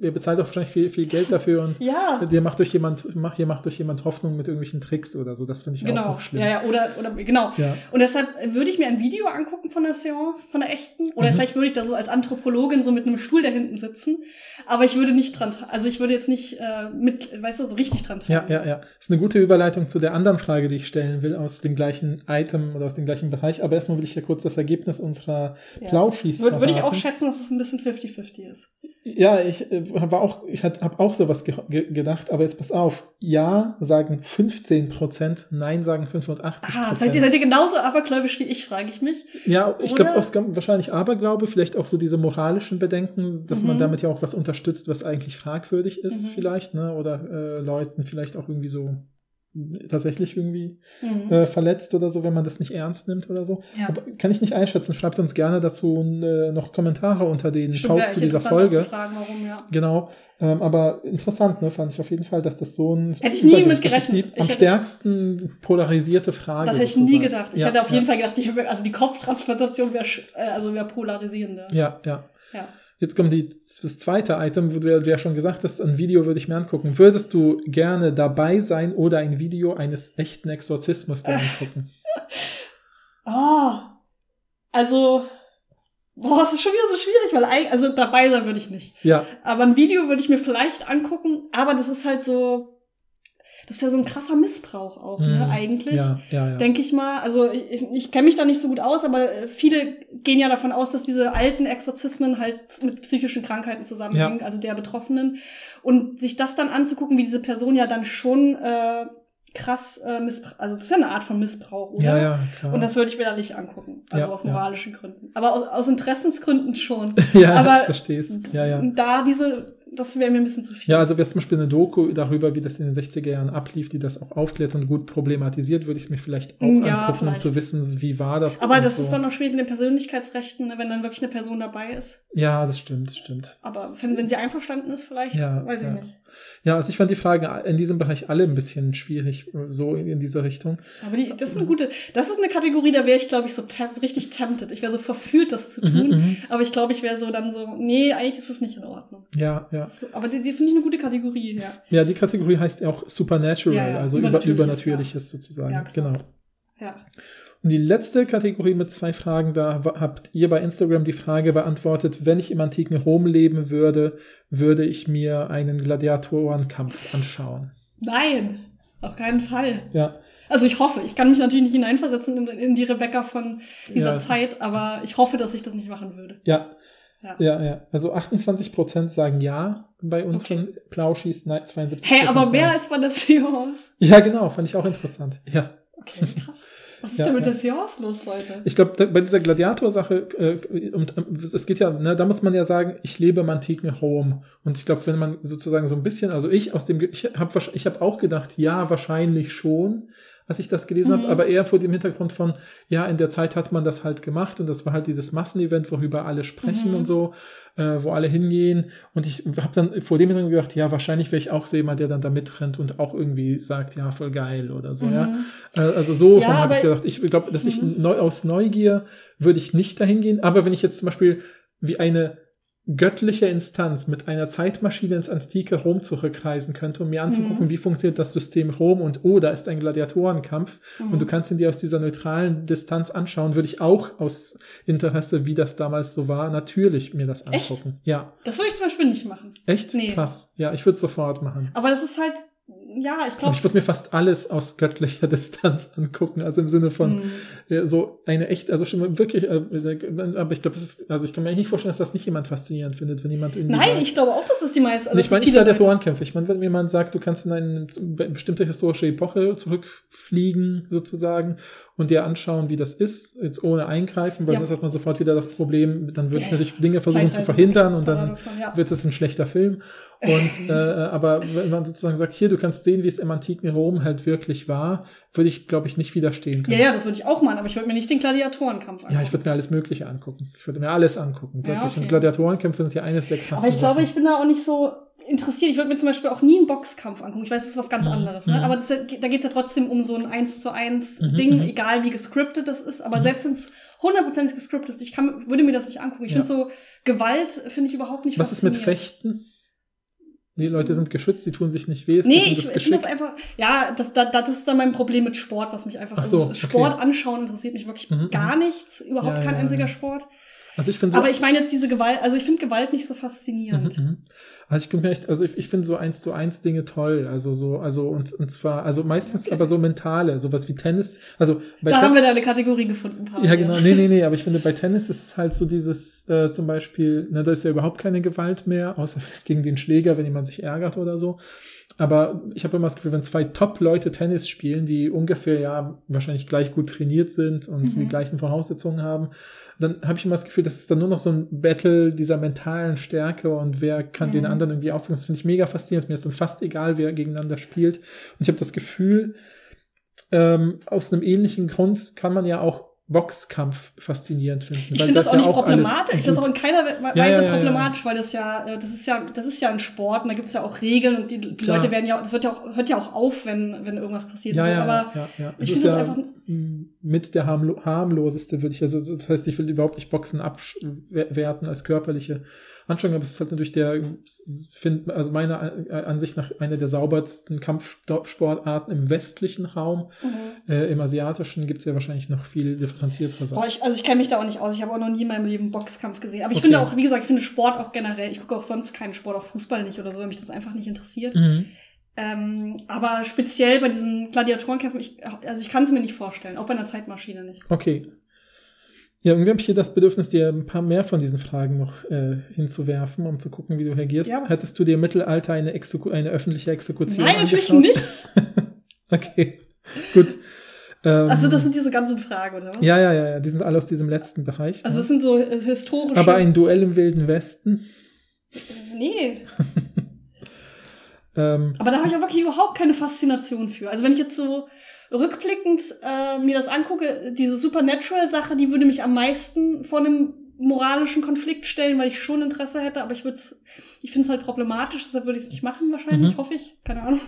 ihr bezahlt doch wahrscheinlich viel, viel Geld dafür und ja. dir macht durch jemand, mach, hier macht durch jemand Hoffnung mit irgendwelchen Tricks oder so. Das finde ich auch Genau, noch schlimm. ja, ja, oder, oder, genau. Ja. Und deshalb würde ich mir ein Video angucken von der Seance, von der echten. Oder Mhm. vielleicht würde ich da so als Anthropologin so mit einem Stuhl da hinten sitzen. Aber ich würde nicht dran, also ich würde jetzt nicht äh, mit, weißt du, so richtig dran Ja, teilnehmen. ja, ja. Das ist eine gute Überleitung zu der anderen Frage, die ich stellen will, aus dem gleichen Item oder aus dem gleichen Bereich. Aber erstmal will ich ja kurz das Ergebnis unserer Ja. Plauschis Würde, würde ich auch schätzen, dass es ein bisschen 50-50 ist. Ja, ich äh, war auch, ich habe auch sowas ge ge gedacht, aber jetzt pass auf. Ja sagen 15 Prozent, Nein sagen 85 Ah, Prozent. seid ihr, seid ihr genauso abergläubisch wie ich, frage ich mich. Ja, ich glaube, wahrscheinlich Aberglaube, vielleicht auch so diese moralischen Bedenken, dass man Mhm. damit ja auch was unterstützt, was eigentlich fragwürdig ist, Mhm. vielleicht, ne? Oder äh, Leuten vielleicht auch irgendwie so tatsächlich irgendwie Mhm. äh, verletzt oder so, wenn man das nicht ernst nimmt oder so. ja. Aber kann ich nicht einschätzen. Schreibt uns gerne dazu äh, noch Kommentare unter den Stimmt, Posts zu dieser Folge. Fragen, warum, ja. Genau. Ähm, aber interessant, ne, fand ich auf jeden Fall, dass das so ein Hätte ich nie mit gerechnet. Ich am hätte- stärksten polarisierte Frage. Das hätte ich sozusagen. nie gedacht. Ich ja, hätte auf jeden Fall gedacht, die, also die Kopftransplantation wäre äh, also wäre polarisierender. Ja, ja. Ja. Jetzt kommt die, das zweite Item, wo du ja- schon gesagt hast, ein Video würde ich mir angucken. Würdest du gerne dabei sein oder ein Video eines echten Exorzismus dir angucken? Oh, also, boah, es ist schon wieder so schwierig, weil also dabei sein würde ich nicht. Ja, Aber ein Video würde ich mir vielleicht angucken, aber das ist halt so, das ist ja so ein krasser Missbrauch auch, ne, Mhm. eigentlich. ja, ja, ja. Denke ich mal. Also ich, ich kenne mich da nicht so gut aus, aber äh, viele gehen ja davon aus, dass diese alten Exorzismen halt mit psychischen Krankheiten zusammenhängen, also der Betroffenen. Und sich das dann anzugucken, wie diese Person ja dann schon äh, krass äh, Missbrauch, also das ist ja eine Art von Missbrauch, oder? ja, ja, klar. Und das würde ich mir dann nicht angucken. Also Ja, aus ja. moralischen Gründen. Aber aus, aus Interessensgründen schon. ja, aber- ich verstehe es. Ja, ja. Da diese, das wäre mir ein bisschen zu viel. Ja, also wäre zum Beispiel eine Doku darüber, wie das in den 60er Jahren ablief, die das auch aufklärt und gut problematisiert, würde ich es mir vielleicht auch Ja, angucken, um vielleicht. zu wissen, wie war das. aber das so. ist dann noch schwierig mit den Persönlichkeitsrechten, ne, wenn dann wirklich eine Person dabei ist. Ja, das stimmt, das stimmt. Aber wenn, wenn sie einverstanden ist, vielleicht, Ja, weiß ich ja. nicht. Ja, also ich fand die Fragen in diesem Bereich alle ein bisschen schwierig, so in, in diese Richtung. Aber die, das ist eine gute, das ist eine Kategorie, da wäre ich, glaube ich, so so richtig tempted. Ich wäre so verführt, das zu tun. Mhm, mhm. Aber ich glaube, ich wäre so dann so, nee, eigentlich ist es nicht in Ordnung. Ja, ja. Das, aber die, die finde ich eine gute Kategorie, ja. Ja, die Kategorie heißt ja auch Supernatural, Ja, ja, also über, Übernatürliches, Übernatürliches sozusagen. Ja, klar. genau. Ja. Und die letzte Kategorie mit zwei Fragen, da habt ihr bei Instagram die Frage beantwortet, wenn ich im antiken Rom leben würde, würde ich mir einen Gladiatorenkampf anschauen. Nein, auf keinen Fall. Ja, Also ich hoffe, ich kann mich natürlich nicht hineinversetzen in, in die Rebecca von dieser Ja. Zeit, aber ich hoffe, dass ich das nicht machen würde. ja, Ja. ja, ja. Also 28% sagen ja bei unseren Plauschis, nein, 72%. Hey, aber mehr nein. als bei der Seance. Ja, genau, fand ich auch interessant. Ja. Okay, krass. Was ist Ja, denn mit ja. der Seance los, Leute? Ich glaube, bei dieser Gladiator-Sache, äh, und, äh, es geht ja, ne, da muss man ja sagen, ich lebe im antiken Rom. Und ich glaube, wenn man sozusagen so ein bisschen, also ich aus dem, ich habe ich hab auch gedacht, ja, wahrscheinlich schon, als ich das gelesen Mhm. habe, aber eher vor dem Hintergrund von, ja, in der Zeit hat man das halt gemacht und das war halt dieses Massenevent, worüber alle sprechen Mhm. und so, äh, wo alle hingehen. Und ich habe dann vor dem Hintergrund gedacht, ja, wahrscheinlich wäre ich auch so jemand, der dann da mitrennt und auch irgendwie sagt, ja, voll geil oder so, ja. Mhm. Äh, Also so Ja, habe ich gedacht. Ich glaube, dass ich Mhm. neu, aus Neugier würde ich nicht dahin gehen. Aber wenn ich jetzt zum Beispiel wie eine göttliche Instanz mit einer Zeitmaschine ins antike Rom zurückreisen könnte, um mir anzugucken, Mhm. wie funktioniert das System Rom und oh, da ist ein Gladiatorenkampf Mhm. und du kannst ihn dir aus dieser neutralen Distanz anschauen, würde ich auch aus Interesse, wie das damals so war, natürlich mir das Echt? angucken. Ja, Das würde ich zum Beispiel nicht machen. echt Nee. krass. Ja, ich würde es sofort machen. Aber das ist halt, ja, ich glaube. ich würde mir fast alles aus göttlicher Distanz angucken, also im Sinne von Hm. ja, so eine echt, also schon wirklich, äh, aber ich glaube, das ist, also ich kann mir eigentlich nicht vorstellen, dass das nicht jemand faszinierend findet, wenn jemand irgendwie Nein, sagt, ich glaube auch, dass das die meisten. Nee, ich meine nicht Leute- Gladiatorenkämpfe. Ich meine, wenn jemand sagt, du kannst in eine be- bestimmte historische Epoche zurückfliegen, sozusagen, und dir anschauen, wie das ist, jetzt ohne eingreifen, weil Ja. sonst hat man sofort wieder das Problem, dann würde ich natürlich Dinge versuchen zu verhindern und dann ja. wird es ein schlechter Film. Und äh, aber wenn man sozusagen sagt, hier, du kannst sehen, wie es im antiken Rom halt wirklich war, würde ich, glaube ich, nicht widerstehen Ja, können. ja, das würde ich auch machen, aber ich würde mir nicht den Gladiatorenkampf angucken. Ja, ich würde mir alles Mögliche angucken. Ich würde mir alles angucken. Ja, Wirklich. okay. Und Gladiatorenkämpfe sind ja eines der krassen Aber ich glaube, Sachen. ich bin da auch nicht so interessiert. Ich würde mir zum Beispiel auch nie einen Boxkampf angucken. Ich weiß, das ist was ganz anderes. Ne? Mhm. Aber das, ja- da geht es ja trotzdem um so ein 1 zu 1 Mhm, Ding, mhm. egal wie gescriptet das ist. Aber Mhm. selbst wenn es hundertprozentig gescriptet ist, ich kann, würde mir das nicht angucken. Ich Ja. finde so, Gewalt finde ich überhaupt nicht Was ist mit. Fechten? Die Leute sind geschützt, die tun sich nicht weh. Es Nee, ich, ich finde das einfach, ja, das, das, das ist dann mein Problem mit Sport, was mich einfach, Ach also so, Sport okay. anschauen interessiert mich wirklich Mhm, gar nichts, überhaupt Ja, kein ja, einziger ja. Sport. Also ich finde so, Aber ich meine jetzt diese Gewalt, also ich finde Gewalt nicht so faszinierend. Mhm, mhm. Also ich mir echt, also ich, ich finde so eins zu eins Dinge toll. Also so, also und, und zwar, also meistens Okay. aber so mentale, sowas wie Tennis. Also bei Da Ten- haben wir da eine Kategorie gefunden, Paul. Ja, genau. Nee, nee, nee, aber ich finde, bei Tennis ist es halt so dieses, äh, zum Beispiel, na, da ist ja überhaupt keine Gewalt mehr, außer vielleicht gegen den Schläger, wenn jemand sich ärgert oder so. Aber ich habe immer das Gefühl, wenn zwei Top-Leute Tennis spielen, die ungefähr ja wahrscheinlich gleich gut trainiert sind und Mhm. die gleichen Voraussetzungen haben, dann habe ich immer das Gefühl, das ist dann nur noch so ein Battle dieser mentalen Stärke und wer kann den Mhm. anderen irgendwie ausdrücken. Das finde ich mega faszinierend. Mir ist dann fast egal, wer gegeneinander spielt. Und ich habe das Gefühl, ähm, aus einem ähnlichen Grund kann man ja auch Boxkampf faszinierend finden. Ich finde das, auch nicht ja problematisch. Ich finde das auch in keiner We- Weise Ja, ja, problematisch, weil das ja, äh, das ist ja, das ist ja ein Sport und da gibt es ja auch Regeln und die, die. Leute werden ja, das wird ja auch, hört ja auch auf, wenn, wenn irgendwas passiert. ja, so. ja, aber ja, ich finde das einfach- mit der harmlo harmloseste, würde ich also, das heißt, ich will überhaupt nicht Boxen abwerten als körperliche Anstrengung, aber es ist halt natürlich der, find, also meiner äh, Ansicht nach eine der saubersten Kampfsportarten im westlichen Raum. Mhm. Äh, Im asiatischen gibt es ja wahrscheinlich noch viel differenziertere Sachen. Boah, ich, also ich kenne mich da auch nicht aus. Ich habe auch noch nie in meinem Leben Boxkampf gesehen. Aber ich Okay. finde auch, wie gesagt, ich finde Sport auch generell. Ich gucke auch sonst keinen Sport, auch Fußball nicht oder so, weil mich das einfach nicht interessiert. Mhm. Ähm, aber speziell bei diesen Gladiatorenkämpfen, ich, also ich kann es mir nicht vorstellen, auch bei einer Zeitmaschine nicht. Okay. Ja, irgendwie habe ich hier das Bedürfnis, dir ein paar mehr von diesen Fragen noch äh, hinzuwerfen, um zu gucken, wie du reagierst. Ja. Hättest du dir im Mittelalter eine, Exeku eine öffentliche Exekution Nein, natürlich nicht. Okay, gut. Ähm, Also das sind diese ganzen Fragen, oder was? ja, ja, ja, ja, die sind alle aus diesem letzten Bereich. Also ne? das sind so äh, historische. Aber ein Duell im Wilden Westen. nee. Ähm, Aber da habe ich auch wirklich überhaupt keine Faszination für. Also wenn ich jetzt so rückblickend äh, mir das angucke, diese Supernatural-Sache, die würde mich am meisten vor einem moralischen Konflikt stellen, weil ich schon Interesse hätte, aber ich würde ich finde es halt problematisch, deshalb würde ich es nicht machen wahrscheinlich, Mhm. hoffe ich, keine Ahnung.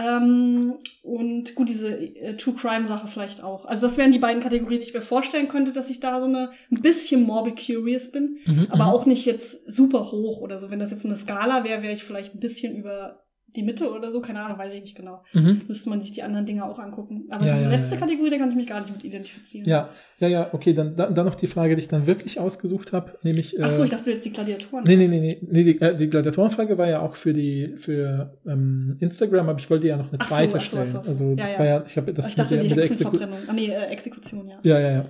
Ähm, und gut, diese äh, True Crime-Sache vielleicht auch. Also das wären die beiden Kategorien, die ich mir vorstellen könnte, dass ich da so eine ein bisschen morbid curious bin, mhm, aber mhm. auch nicht jetzt super hoch oder so. Wenn das jetzt so eine Skala wäre, wäre ich vielleicht ein bisschen über die Mitte oder so, keine Ahnung, weiß ich nicht genau. Mhm. Müsste man sich die anderen Dinge auch angucken. Aber Ja, diese ja, letzte ja. Kategorie, da kann ich mich gar nicht mit identifizieren. Ja, ja, ja, okay, dann, dann, noch die Frage, die ich dann wirklich ausgesucht habe, nämlich. Ach so, äh, ich dachte du jetzt die Gladiatoren. Nee, nee, nee, nee. nee die, äh, die Gladiatorenfrage war ja auch für die für ähm, Instagram, aber ich wollte ja noch eine Ach zweite ach so, ach stellen. so, ach so. Also das war ja, ich habe das ich dachte mit die der, mit der Exeku. Ah, nee, äh, Exekution, ja. Ja, ja, ja.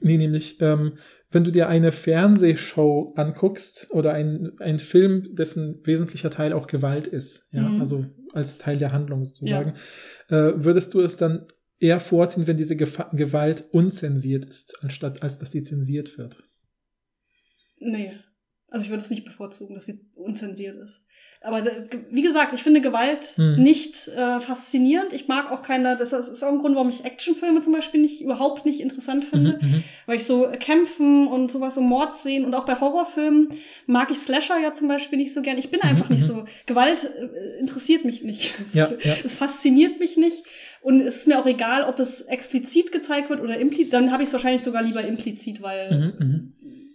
Nee, nämlich, ähm, wenn du dir eine Fernsehshow anguckst oder ein, ein Film, dessen wesentlicher Teil auch Gewalt ist, ja, Mhm. also als Teil der Handlung sozusagen, äh, würdest du es dann eher vorziehen, wenn diese Gefa Gewalt unzensiert ist, anstatt als dass sie zensiert wird? Nee. Also ich würde es nicht bevorzugen, dass sie unzensiert ist. Aber ge- wie gesagt, ich finde Gewalt Hm. nicht äh, faszinierend. Ich mag auch keine, das ist auch ein Grund, warum ich Actionfilme zum Beispiel nicht, überhaupt nicht interessant finde. Mhm, mhm. Weil ich so Kämpfen und sowas so Mordszenen und auch bei Horrorfilmen mag ich Slasher ja zum Beispiel nicht so gern. Ich bin einfach Mhm, nicht mhm. so. Gewalt äh, interessiert mich nicht. Ja, ja. Es fasziniert mich nicht. Und es ist mir auch egal, ob es explizit gezeigt wird oder implizit. Dann habe ich es wahrscheinlich sogar lieber implizit, weil Mhm, mhm.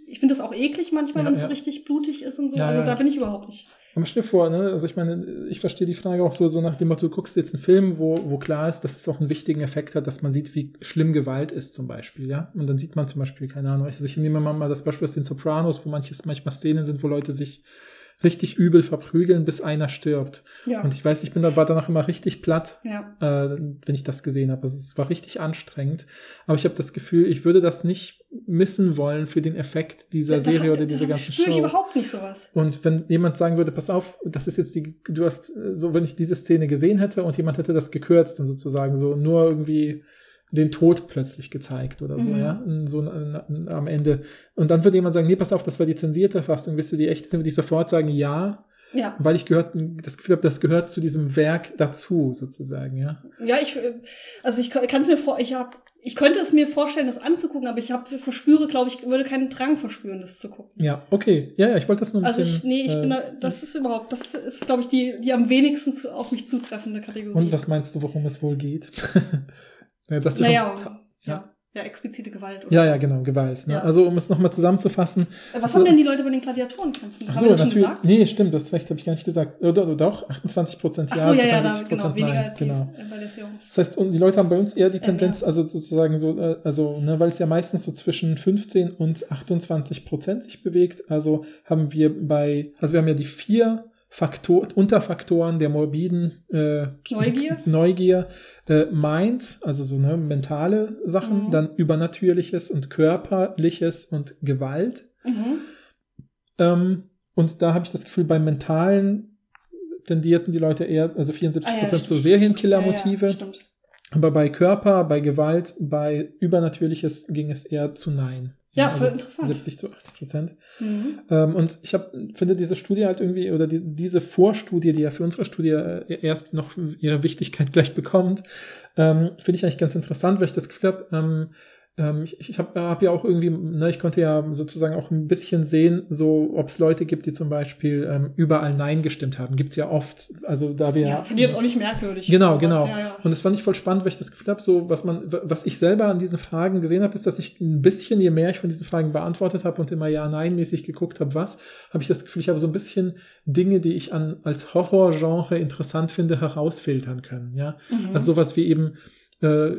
ich finde das auch eklig manchmal, Ja, wenn es so richtig blutig ist und so. Also da bin ich überhaupt nicht. Aber stell dir vor, ne, also ich meine, ich verstehe die Frage auch so, so nach dem Motto, du guckst jetzt einen Film, wo, wo klar ist, dass es auch einen wichtigen Effekt hat, dass man sieht, wie schlimm Gewalt ist zum Beispiel, ja. Und dann sieht man zum Beispiel, keine Ahnung, also ich nehme mal das Beispiel aus den Sopranos, wo manches, manchmal Szenen sind, wo Leute sich richtig übel verprügeln, bis einer stirbt. Ja. Und ich weiß, ich bin da, war danach immer richtig platt, ja. äh, wenn ich das gesehen habe. Also es war richtig anstrengend. Aber ich habe das Gefühl, ich würde das nicht missen wollen für den Effekt dieser Das Serie oder dieser ganzen spüre ich Show. überhaupt nicht sowas. Und wenn jemand sagen würde, pass auf, das ist jetzt die, du hast, äh, so wenn ich diese Szene gesehen hätte und jemand hätte das gekürzt und sozusagen so nur irgendwie den Tod plötzlich gezeigt oder so, Mhm. ja, so n- n- am Ende. Und dann würde jemand sagen, nee, pass auf, das war die zensierte Fassung, willst du die echte, würde ich sofort sagen, ja, Ja. weil ich gehört, das Gefühl habe, das gehört zu diesem Werk dazu, sozusagen, ja. Ja, ich, also ich kann es mir vor, ich habe, ich könnte es mir vorstellen, das anzugucken, aber ich habe verspüre, glaube ich, würde keinen Drang verspüren, das zu gucken. Ja, okay. Ja, ja, ich wollte das nur ein Also bisschen. ich, nee, ich äh, bin da, das ist überhaupt, das ist, glaube ich, die, die am wenigsten zu, auf mich zutreffende Kategorie. Und was meinst du, worum es wohl geht? ja, dass Naja, schon, ja. ja. explizite Gewalt. ja, ja, genau, Gewalt. Ne? Ja. Also, um es nochmal zusammenzufassen. Äh, Was Also- haben denn die Leute bei den Gladiatorenkämpfen? Ach Haben so, wir das schon natürlich. gesagt? Nee, stimmt, du hast recht, habe ich gar nicht gesagt. Oder, oder doch? 28 Prozent ja, so, ja, ja, da, 72 genau, Prozent weniger nein. als die, Genau. äh, bei der Seance. Das heißt, und die Leute haben bei uns eher die Tendenz, ja. also sozusagen so, äh, also, ne, weil es ja meistens so zwischen 15 und 28 Prozent sich bewegt. Also haben wir bei, also wir haben ja die vier Faktor, Unterfaktoren der morbiden äh, Neugier? Neugier, äh, Mind, also so ne, mentale Sachen, Mhm. dann Übernatürliches und Körperliches und Gewalt. Mhm. Ähm, und da habe ich das Gefühl, beim Mentalen tendierten die Leute eher, also 74 Ah, ja, Prozent so Serienkiller-Motive. Ja, ja, aber bei Körper, bei Gewalt, bei Übernatürliches ging es eher zu Nein. Ja, also voll interessant. 70 zu 80 Prozent. Mhm. Ähm, und ich hab, finde diese Studie halt irgendwie, oder die, diese Vorstudie, die ja für unsere Studie äh, erst noch ihre Wichtigkeit gleich bekommt, ähm, finde ich eigentlich ganz interessant, weil ich das Gefühl habe, ähm, ähm, ich, ich habe hab ja auch irgendwie, ne, ich konnte ja sozusagen auch ein bisschen sehen, so ob es Leute gibt, die zum Beispiel ähm, überall Nein gestimmt haben. Gibt's ja oft. Also da wir Ja, finde ich jetzt auch nicht merkwürdig. Genau, genau. Ja, ja. Und das fand ich voll spannend, weil ich das Gefühl habe, so was man, was ich selber an diesen Fragen gesehen habe, ist, dass ich ein bisschen, je mehr ich von diesen Fragen beantwortet habe und immer Ja-Nein-mäßig geguckt habe, was, habe ich das Gefühl, ich habe so ein bisschen Dinge, die ich an als Horrorgenre interessant finde, herausfiltern können. Ja, Mhm. also sowas wie eben äh,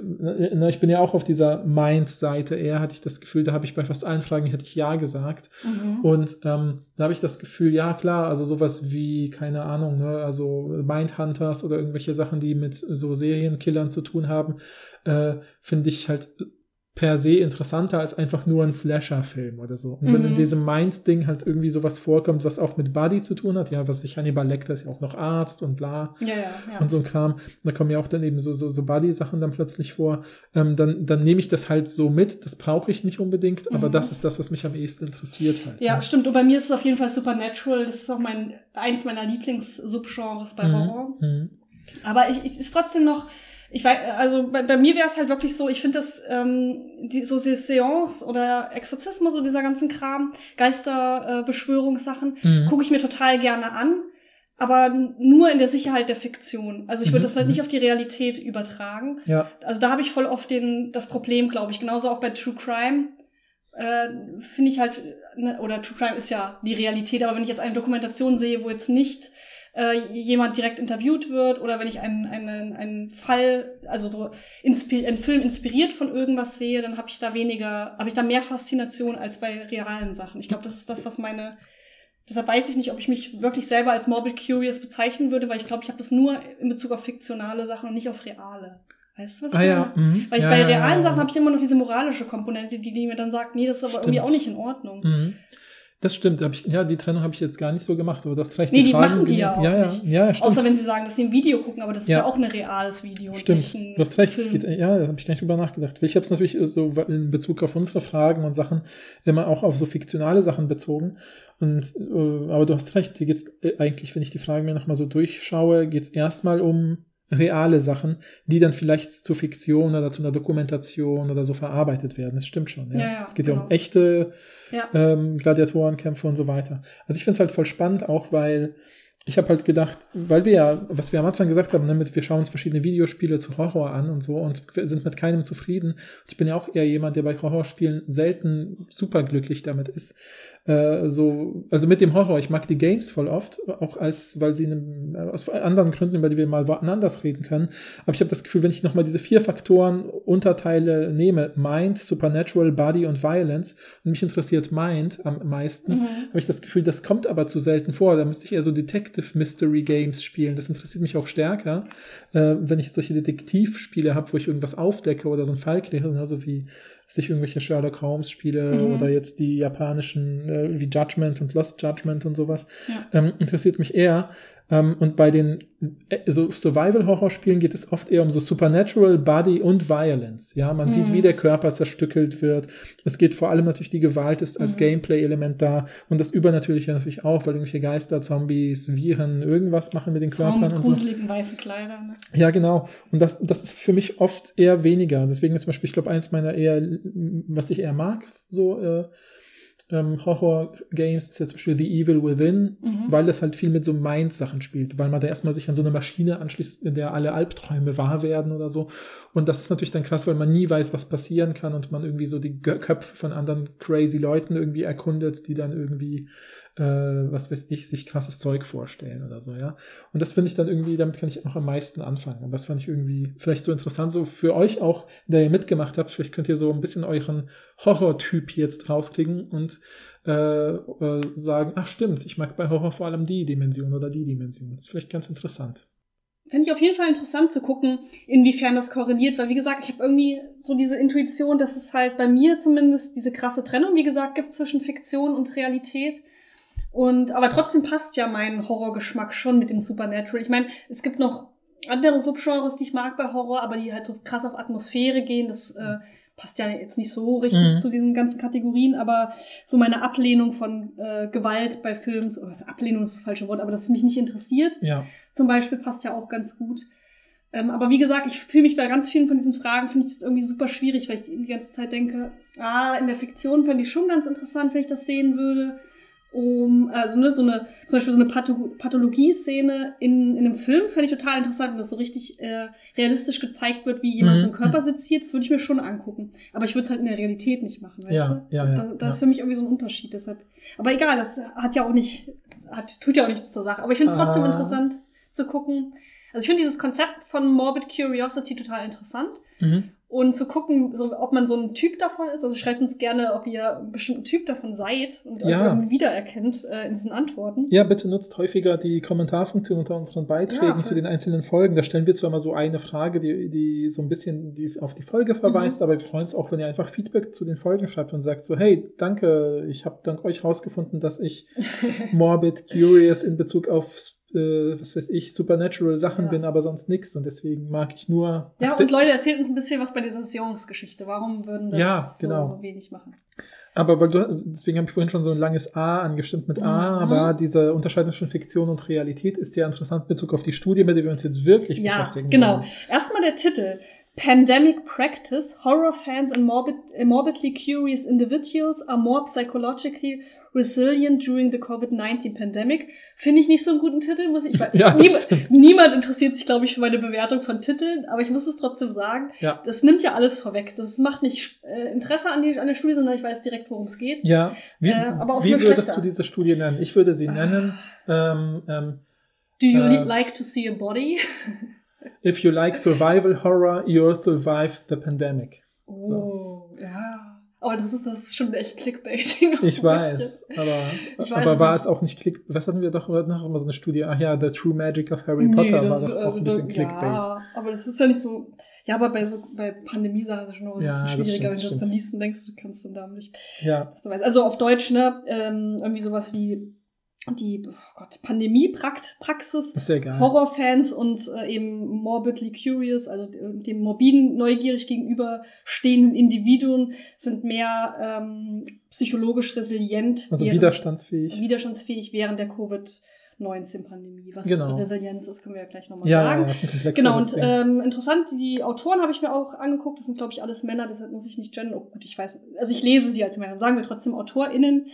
na, ich bin ja auch auf dieser Mind-Seite eher, hatte ich das Gefühl, da habe ich bei fast allen Fragen hätte ich Ja gesagt. Mhm. Und ähm, da habe ich das Gefühl, ja klar, also sowas wie, keine Ahnung, ne, also Mindhunters oder irgendwelche Sachen, die mit so Serienkillern zu tun haben, äh, finde ich halt per se interessanter als einfach nur ein Slasher-Film oder so. Und wenn Mhm. in diesem Mind-Ding halt irgendwie sowas vorkommt, was auch mit Buddy zu tun hat, ja, was sich Hannibal Lecter ist ja auch noch Arzt und bla ja, ja, ja. und so ein Kram. Da kommen ja auch dann eben so, so, so Buddy-Sachen dann plötzlich vor. Ähm, dann, dann nehme ich das halt so mit. Das brauche ich nicht unbedingt, aber Mhm. das ist das, was mich am ehesten interessiert halt. Ja, ne? stimmt. Und bei mir ist es auf jeden Fall Supernatural. Das ist auch mein, eins meiner Lieblings-Subgenres bei Horror. Mhm. Mhm. Aber ich, ich ist trotzdem noch, ich weiß, also bei, bei mir wäre es halt wirklich so, ich finde das, ähm, die, so diese Seance oder Exorzismus oder dieser ganzen Kram, Geisterbeschwörungssachen, äh, Mhm. gucke ich mir total gerne an, aber nur in der Sicherheit der Fiktion. Also ich würde Mhm, das halt mhm. nicht auf die Realität übertragen. Ja, Also da habe ich voll oft den, das Problem, glaube ich. Genauso auch bei True Crime. Äh, Finde ich halt, ne, oder True Crime ist ja die Realität, aber wenn ich jetzt eine Dokumentation sehe, wo jetzt nicht äh, jemand direkt interviewt wird oder wenn ich einen, einen, einen Fall, also so einen Film inspiriert von irgendwas sehe, dann habe ich da weniger, habe ich da mehr Faszination als bei realen Sachen. Ich glaube, das ist das, was meine Deshalb weiß ich nicht, ob ich mich wirklich selber als morbid curious bezeichnen würde, weil ich glaube, ich habe das nur in Bezug auf fiktionale Sachen und nicht auf reale. Weißt du, was ah ich ja. Mhm. Weil ich ja, bei realen ja, Sachen ja. habe ich immer noch diese moralische Komponente, die, die mir dann sagt, nee, das ist aber irgendwie Stimmt. auch nicht in Ordnung. Mhm. Das stimmt. Ich, ja, die Trennung habe ich jetzt gar nicht so gemacht, aber das vielleicht Nee, die machen die ja auch ja, ja, nicht. Ja, stimmt. Außer wenn sie sagen, dass sie ein Video gucken, aber das ist Ja. ja, auch ein reales Video. Stimmt, du hast recht, es Film. geht, ja, da habe ich gar nicht drüber nachgedacht. Ich habe es natürlich so in Bezug auf unsere Fragen und Sachen immer auch auf so fiktionale Sachen bezogen. Und äh, aber du hast recht, hier geht's äh, eigentlich, wenn ich die Fragen mir nochmal so durchschaue, geht's erstmal um reale Sachen, die dann vielleicht zur Fiktion oder zu einer Dokumentation oder so verarbeitet werden. Das stimmt schon. Ja. Ja, ja, es geht ja um genau. echte Ja. ähm, Gladiatorenkämpfe und so weiter. Also ich finde es halt voll spannend, auch weil ich habe halt gedacht, weil wir ja, was wir am Anfang gesagt haben, ne, wir schauen uns verschiedene Videospiele zu Horror an und so und wir sind mit keinem zufrieden. Ich bin ja auch eher jemand, der bei Horrorspielen selten superglücklich damit ist. Äh, so, also mit dem Horror, ich mag die Games voll oft, auch als, weil sie einem, aus anderen Gründen, über die wir mal woanders reden können. Aber ich habe das Gefühl, wenn ich nochmal diese vier Faktoren Unterteile nehme, Mind, Supernatural, Body und Violence, und mich interessiert Mind am meisten, mhm. habe ich das Gefühl, das kommt aber zu selten vor. Da müsste ich eher so Detective Mystery Games spielen. Das interessiert mich auch stärker, äh, wenn ich solche Detektivspiele habe, wo ich irgendwas aufdecke oder so einen Fall kläre, also wie sich irgendwelche Sherlock Holmes Spiele mhm. oder jetzt die japanischen äh, wie Judgment und Lost Judgment und sowas ja. ähm, interessiert mich eher. Ähm, und bei den äh, so Survival-Horror-Spielen geht es oft eher um so Supernatural, Body und Violence. Ja, man mhm. sieht, wie der Körper zerstückelt wird. Es geht vor allem natürlich die Gewalt ist als mhm. Gameplay-Element da und das Übernatürliche natürlich auch, weil irgendwelche Geister, Zombies, Viren, irgendwas machen mit den Körpern. und gruseligen so. weißen Kleider. Ne? Ja, genau. Und das, das ist für mich oft eher weniger. Deswegen ist zum Beispiel, ich glaube, eins meiner eher, was ich eher mag, so äh, ähm, Horror-Games ist ja zum Beispiel The Evil Within, mhm. weil das halt viel mit so Mind-Sachen spielt, weil man da erstmal sich an so eine Maschine anschließt, in der alle Albträume wahr werden oder so. Und das ist natürlich dann krass, weil man nie weiß, was passieren kann und man irgendwie so die Köpfe von anderen crazy Leuten irgendwie erkundet, die dann irgendwie äh, was weiß ich, sich krasses Zeug vorstellen oder so, ja. Und das finde ich dann irgendwie, damit kann ich auch am meisten anfangen. Und das fand ich irgendwie vielleicht so interessant, so für euch auch, der ihr mitgemacht habt, vielleicht könnt ihr so ein bisschen euren Horrortyp jetzt rauskriegen und äh, äh, sagen, ach stimmt, ich mag bei Horror vor allem die Dimension oder die Dimension. Das ist vielleicht ganz interessant. Fände ich auf jeden Fall interessant zu gucken, inwiefern das korreliert, weil wie gesagt, ich habe irgendwie so diese Intuition, dass es halt bei mir zumindest diese krasse Trennung, wie gesagt, gibt zwischen Fiktion und Realität. Und aber trotzdem passt ja mein Horrorgeschmack schon mit dem Supernatural. Ich meine, es gibt noch andere Subgenres, die ich mag bei Horror, aber die halt so krass auf Atmosphäre gehen. Das äh, passt ja jetzt nicht so richtig mhm. zu diesen ganzen Kategorien, aber so meine Ablehnung von äh, Gewalt bei Filmen, oder was Ablehnung ist das falsche Wort, aber dass es mich nicht interessiert, ja. zum Beispiel passt ja auch ganz gut. Ähm, aber wie gesagt, ich fühle mich bei ganz vielen von diesen Fragen, finde ich das irgendwie super schwierig, weil ich die ganze Zeit denke, ah, in der Fiktion fände ich schon ganz interessant, wenn ich das sehen würde um, also ne, so eine, zum Beispiel so eine Pathologie-Szene in, in einem Film fände ich total interessant, wenn das so richtig äh, realistisch gezeigt wird, wie jemand mhm. so einen Körper seziert, das würde ich mir schon angucken. Aber ich würde es halt in der Realität nicht machen, weißt ja, du? Ja, ja, da, das ja. ist für mich irgendwie so ein Unterschied, deshalb. Aber egal, das hat ja auch nicht, hat, tut ja auch nichts zur Sache. Aber ich finde es trotzdem ah. interessant zu gucken. Also ich finde dieses Konzept von Morbid Curiosity total interessant. Mhm und zu gucken, so, ob man so ein Typ davon ist. Also schreibt uns gerne, ob ihr ein bestimmter Typ davon seid und ja. euch irgendwie wiedererkennt äh, in diesen Antworten. Ja, bitte nutzt häufiger die Kommentarfunktion unter unseren Beiträgen ja, zu den einzelnen Folgen. Da stellen wir zwar mal so eine Frage, die, die so ein bisschen die, auf die Folge verweist, mhm. aber wir freuen uns auch, wenn ihr einfach Feedback zu den Folgen schreibt und sagt so, hey, danke, ich habe dank euch rausgefunden, dass ich morbid curious in Bezug auf äh, was weiß ich, supernatural Sachen ja. bin, aber sonst nichts und deswegen mag ich nur. Ja, und Leute, erzählt uns ein bisschen was bei dieser Sions-Geschichte. Warum würden das ja, genau. so wenig machen? Aber weil du, deswegen habe ich vorhin schon so ein langes A angestimmt mit A, mhm. aber diese Unterscheidung zwischen Fiktion und Realität ist ja interessant in Bezug auf die Studie, mit der wir uns jetzt wirklich ja, beschäftigen. Genau. Wollen. Erstmal der Titel. Pandemic Practice, Horror Fans and morbid, morbidly curious individuals are more psychologically Resilient During the COVID-19 Pandemic. Finde ich nicht so einen guten Titel, muss ich. Ja, niemand, niemand interessiert sich, glaube ich, für meine Bewertung von Titeln, aber ich muss es trotzdem sagen. Ja. Das nimmt ja alles vorweg. Das macht nicht äh, Interesse an, die, an der Studie, sondern ich weiß direkt, worum es geht. Ja. Wie, äh, aber wie würdest schlechter. du diese Studie nennen? Ich würde sie nennen. Ähm, ähm, Do you äh, like to see a body? If you like survival horror, you'll survive the pandemic. Oh, so. ja. Aber das ist, das ist schon echt Clickbaiting. Ich weiß, aber, ich weiß aber war es auch nicht Click. Was hatten wir doch noch immer so eine Studie? Ach ja, The True Magic of Harry nee, Potter war doch auch ein äh, bisschen Clickbait. Ja, aber das ist ja nicht so. Ja, aber bei, so, bei Pandemie-Sachen ist es schon noch ein bisschen ja, schwieriger, wenn du das dann liest und denkst, du kannst dann da nicht. Ja. Also auf Deutsch, ne, ähm, irgendwie sowas wie die oh Gott, Pandemie-Praxis, Horrorfans und äh, eben morbidly curious, also dem morbiden, neugierig gegenüberstehenden Individuen sind mehr ähm, psychologisch resilient. Also während, widerstandsfähig. Widerstandsfähig während der Covid-19-Pandemie. Was genau. Resilienz ist, können wir ja gleich nochmal ja, sagen. Ja, das ist ein genau, und ähm, interessant, die Autoren habe ich mir auch angeguckt, das sind, glaube ich, alles Männer, deshalb muss ich nicht gendern. Oh gut, ich weiß, also ich lese sie als Männer, sagen wir trotzdem AutorInnen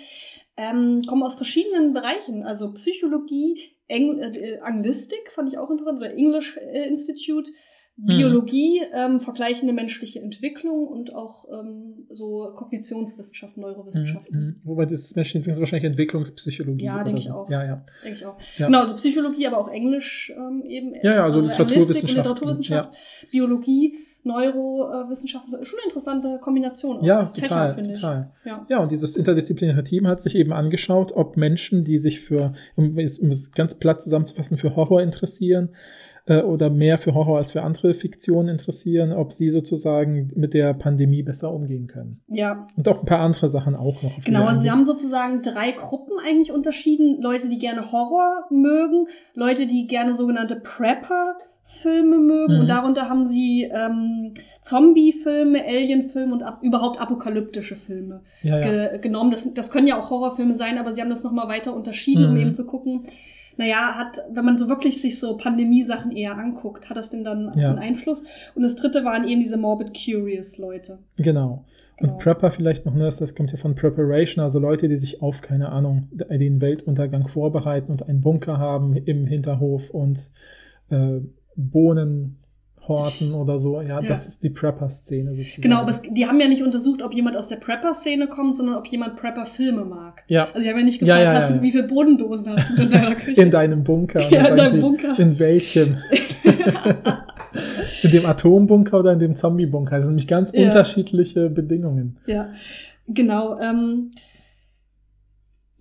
ähm, kommen aus verschiedenen Bereichen, also Psychologie, Eng äh, Anglistik fand ich auch interessant, oder English äh, Institute, Biologie, ähm, vergleichende menschliche Entwicklung und auch ähm, so Kognitionswissenschaften, Neurowissenschaften. Mhm. Wobei das menschliche Entwicklung ist wahrscheinlich Entwicklungspsychologie. Ja, denke ich so. auch. Ja, ja. Denke ich auch. Ja. Genau, also Psychologie, aber auch Englisch ähm, eben. Ja, ja, also Anglistik und Literaturwissenschaften, Literaturwissenschaft, Biologie, Neurowissenschaften. Schon eine interessante Kombination aus Ja, Fächern, total, finde ich. total. Ja. Ja, und dieses interdisziplinäre Team hat sich eben angeschaut, ob Menschen, die sich für, um, jetzt, um es ganz platt zusammenzufassen, für Horror interessieren äh, oder mehr für Horror als für andere Fiktionen interessieren, ob sie sozusagen mit der Pandemie besser umgehen können. ja, Und auch ein paar andere Sachen auch noch. Genau, also sie haben sozusagen drei Gruppen eigentlich unterschieden. Leute, die gerne Horror mögen, Leute, die gerne sogenannte Prepper-Filme mögen Mhm. und darunter haben sie ähm, Zombie-Filme, Alien-Filme und ab, überhaupt apokalyptische Filme ja, ja. ge genommen. Das, das können ja auch Horrorfilme sein, aber sie haben das nochmal weiter unterschieden, um Mhm. eben zu gucken, naja, hat, wenn man so wirklich sich so Pandemie-Sachen eher anguckt, hat das denn dann Ja. einen Einfluss? Und das dritte waren eben diese Morbid Curious Leute. Genau. Genau. Und Prepper vielleicht noch, ne, das kommt ja von Preparation, also Leute, die sich auf, keine Ahnung, den Weltuntergang vorbereiten und einen Bunker haben im Hinterhof und äh, Bohnen horten oder so. Ja, Ja. das ist die Prepper-Szene sozusagen. Genau, aber es, die haben ja nicht untersucht, ob jemand aus der Prepper-Szene kommt, sondern ob jemand Prepper-Filme mag. ja, Also die haben ja nicht gefragt, ja, hast ja, du, ja. wie viele Bodendosen hast du in deiner Küche? in deinem Bunker. Ja, in deinem die, Bunker. In welchem? in dem Atombunker oder in dem Zombie-Bunker? Das sind nämlich ganz unterschiedliche Bedingungen. Ja, genau. Ähm,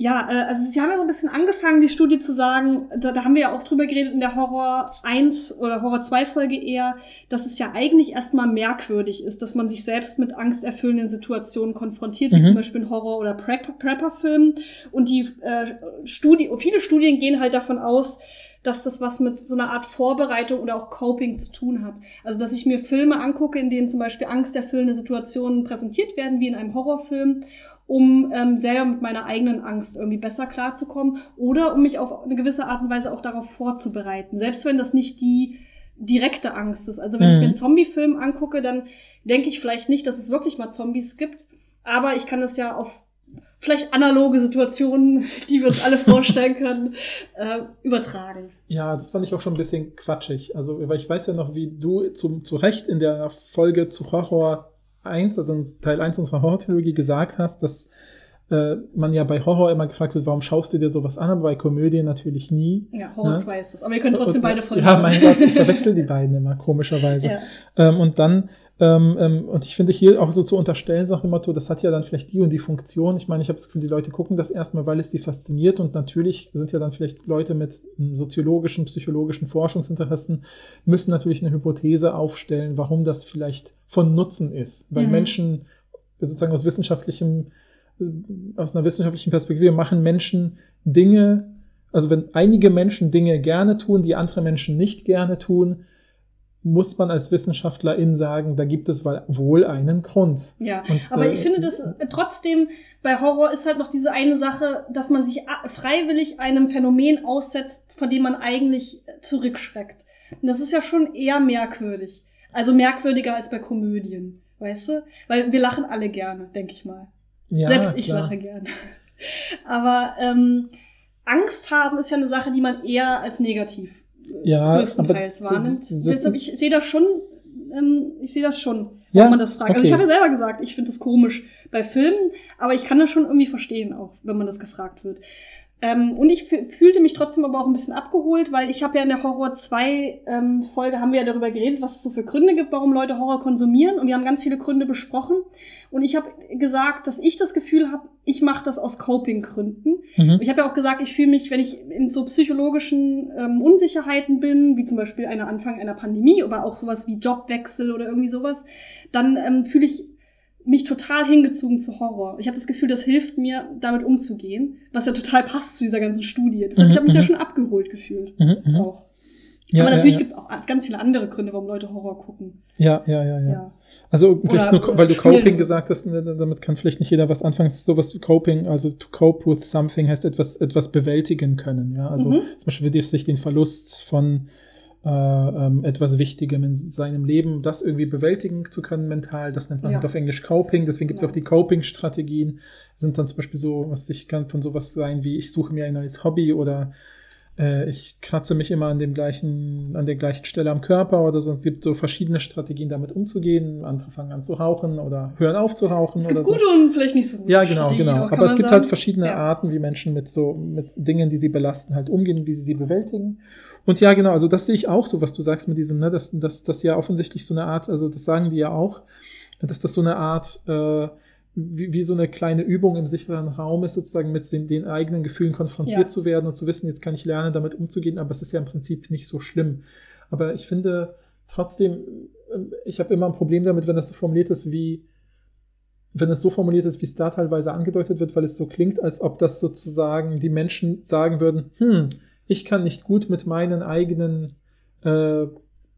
ja, äh, also sie haben ja so ein bisschen angefangen, die Studie zu sagen, da, da haben wir ja auch drüber geredet in der Horror 1 oder Horror 2 Folge eher, dass es ja eigentlich erstmal merkwürdig ist, dass man sich selbst mit angsterfüllenden Situationen konfrontiert, wie Mhm. zum Beispiel in Horror- oder Prep- Prepper-Filmen. Und die äh, Studie, viele Studien gehen halt davon aus, dass das was mit so einer Art Vorbereitung oder auch Coping zu tun hat. Also, dass ich mir Filme angucke, in denen zum Beispiel angsterfüllende Situationen präsentiert werden, wie in einem Horrorfilm, um ähm, selber mit meiner eigenen Angst irgendwie besser klarzukommen oder um mich auf eine gewisse Art und Weise auch darauf vorzubereiten. Selbst wenn das nicht die direkte Angst ist. Also wenn ich Mhm. mir einen Zombie-Film angucke, dann denke ich vielleicht nicht, dass es wirklich mal Zombies gibt, aber ich kann das ja auf vielleicht analoge Situationen, die wir uns alle vorstellen können, äh, übertragen. Ja, das fand ich auch schon ein bisschen quatschig. Also, weil ich weiß ja noch, wie du zum, zu Recht in der Folge zu Horror 1, also in Teil 1 unserer Horror-Trilogie gesagt hast, dass äh, man ja bei Horror immer gefragt wird, warum schaust du dir sowas an, aber bei Komödien natürlich nie. Ja, Horror Ja. 2 ist das. Aber ihr könnt trotzdem Und- beide Folgen Ja, mein Gott, ich verwechsel die beiden immer, komischerweise. Ja. Ähm, und dann, ähm, ähm, und ich finde hier auch so zu unterstellen, sagt dem Motto, das hat ja dann vielleicht die und die Funktion. Ich meine, ich habe das Gefühl, die Leute gucken das erstmal, weil es sie fasziniert und natürlich sind ja dann vielleicht Leute mit ähm, soziologischen, psychologischen Forschungsinteressen, müssen natürlich eine Hypothese aufstellen, warum das vielleicht von Nutzen ist. Weil Mhm. Menschen sozusagen aus wissenschaftlichem, äh, aus einer wissenschaftlichen Perspektive machen Menschen Dinge, also wenn einige Menschen Dinge gerne tun, die andere Menschen nicht gerne tun, muss man als Wissenschaftlerin sagen, da gibt es wohl einen Grund. Ja, Und, aber äh, ich finde das äh, trotzdem, bei Horror ist halt noch diese eine Sache, dass man sich a- freiwillig einem Phänomen aussetzt, von dem man eigentlich äh, zurückschreckt. Und das ist ja schon eher merkwürdig. Also merkwürdiger als bei Komödien, weißt du? Weil wir lachen alle gerne, denke ich mal. Ja, Selbst ich klar. lache gerne. Aber ähm, Angst haben ist ja eine Sache, die man eher als negativ äh, Ja, größtenteils wahrnimmt. das- das- Deshalb, ich sehe das schon, ähm, ich sehe das schon, Ja, wenn man das fragt. Also ich okay. habe ja selber gesagt, ich finde das komisch bei Filmen, aber ich kann das schon irgendwie verstehen, auch wenn man das gefragt wird. Ähm, und ich fü- fühlte mich trotzdem aber auch ein bisschen abgeholt, weil ich habe ja in der Horror 2 ähm, Folge haben wir ja darüber geredet, was es so für Gründe gibt, warum Leute Horror konsumieren und wir haben ganz viele Gründe besprochen und ich habe gesagt, dass ich das Gefühl habe, ich mache das aus Coping-Gründen. Mhm. Ich habe ja auch gesagt, ich fühle mich, wenn ich in so psychologischen ähm, Unsicherheiten bin, wie zum Beispiel einer Anfang einer Pandemie, aber auch sowas wie Jobwechsel oder irgendwie sowas, dann ähm, fühle ich mich total hingezogen zu Horror. Ich habe das Gefühl, das hilft mir, damit umzugehen, was ja total passt zu dieser ganzen Studie. Deshalb, Mhm, ich habe mich da mhm. schon abgeholt gefühlt. Mhm, mhm. Auch. Ja, aber ja, natürlich ja. gibt's auch ganz viele andere Gründe, warum Leute Horror gucken. Ja, ja, ja, ja. Ja. Also vielleicht nur, weil du Spiele. Coping gesagt hast, ne, damit kann vielleicht nicht jeder was anfangen. Sowas wie Coping, also to cope with something heißt etwas, etwas bewältigen können. Ja, also Mhm. zum Beispiel wie sich den Verlust von äh, ähm, etwas Wichtigem in seinem Leben, das irgendwie bewältigen zu können mental. Das nennt man Ja. halt auf Englisch Coping. Deswegen gibt es Ja. auch die Coping-Strategien. Sind dann zum Beispiel so, was ich kann von sowas sein wie ich suche mir ein neues Hobby oder äh, ich kratze mich immer an dem gleichen, an der gleichen Stelle am Körper oder sonst gibt so verschiedene Strategien, damit umzugehen. Andere fangen an zu rauchen oder hören auf zu rauchen. Es gibt oder so. gute und vielleicht nicht so gute Ja, genau, Strategien, genau. Aber es gibt sagen. halt verschiedene Ja. Arten, wie Menschen mit so, mit Dingen, die sie belasten, halt umgehen, wie sie sie bewältigen. Und ja, genau, also das sehe ich auch so, was du sagst mit diesem, ne, dass, dass, dass ja offensichtlich so eine Art, also das sagen die ja auch, dass das so eine Art, äh, wie, wie so eine kleine Übung im sicheren Raum ist, sozusagen mit den, den eigenen Gefühlen konfrontiert Ja. zu werden und zu wissen, jetzt kann ich lernen, damit umzugehen, aber es ist ja im Prinzip nicht so schlimm. Aber ich finde trotzdem, äh, ich habe immer ein Problem damit, wenn das so formuliert ist wie, wenn es so formuliert ist, wie es da teilweise angedeutet wird, weil es so klingt, als ob das sozusagen die Menschen sagen würden, hm, ich kann nicht gut mit meinen eigenen äh,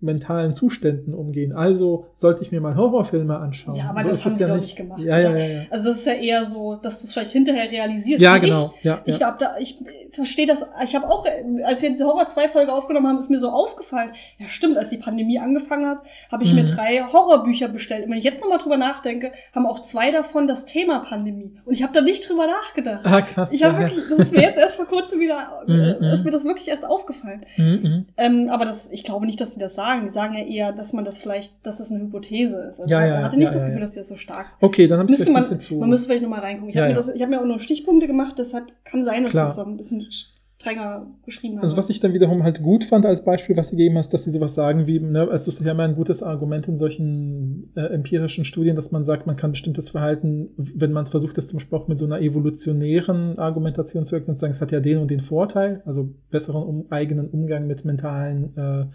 mentalen Zuständen umgehen. Also sollte ich mir mal Horrorfilme anschauen. Ja, aber so das ist haben die ja doch nicht gemacht, Ja, ja, ja, ja. Also das ist ja eher so, dass du es vielleicht hinterher realisierst. Ja, genau. Ich, ja, ich ja. da, ich verstehe das. Ich habe auch, als wir diese Horror 2 Folge aufgenommen haben, ist mir so aufgefallen. Ja, stimmt, als die Pandemie angefangen hat, habe ich mir Mhm. drei Horrorbücher bestellt. Und wenn ich jetzt nochmal drüber nachdenke, haben auch zwei davon das Thema Pandemie. Und ich habe da nicht drüber nachgedacht. Ah, krass. Ich habe wirklich, das ist mir jetzt erst vor kurzem wieder, Mhm, äh, ist mhm. mir das wirklich erst aufgefallen. Mhm. Ähm, aber das, ich glaube nicht, dass die das sagen. Die sagen ja eher, dass man das vielleicht, dass das eine Hypothese ist. Also Ja, ich ja, hatte nicht ja, das Gefühl, dass die das so stark Okay, dann haben sie Müsste vielleicht ein bisschen zu. man müsste vielleicht nochmal reingucken. Ich habe mir, das- ich hab mir auch nur Stichpunkte gemacht, deshalb kann sein, dass Klar. das da ein bisschen strenger geschrieben haben. Also was ich dann wiederum halt gut fand als Beispiel, was sie gegeben hast, dass sie sowas sagen wie, ne, also es ist ja immer ein gutes Argument in solchen äh, empirischen Studien, dass man sagt, man kann bestimmtes Verhalten, wenn man versucht, das zum Beispiel auch mit so einer evolutionären Argumentation zu erklären, zu sagen, es hat ja den und den Vorteil, also besseren um, eigenen Umgang mit mentalen, äh,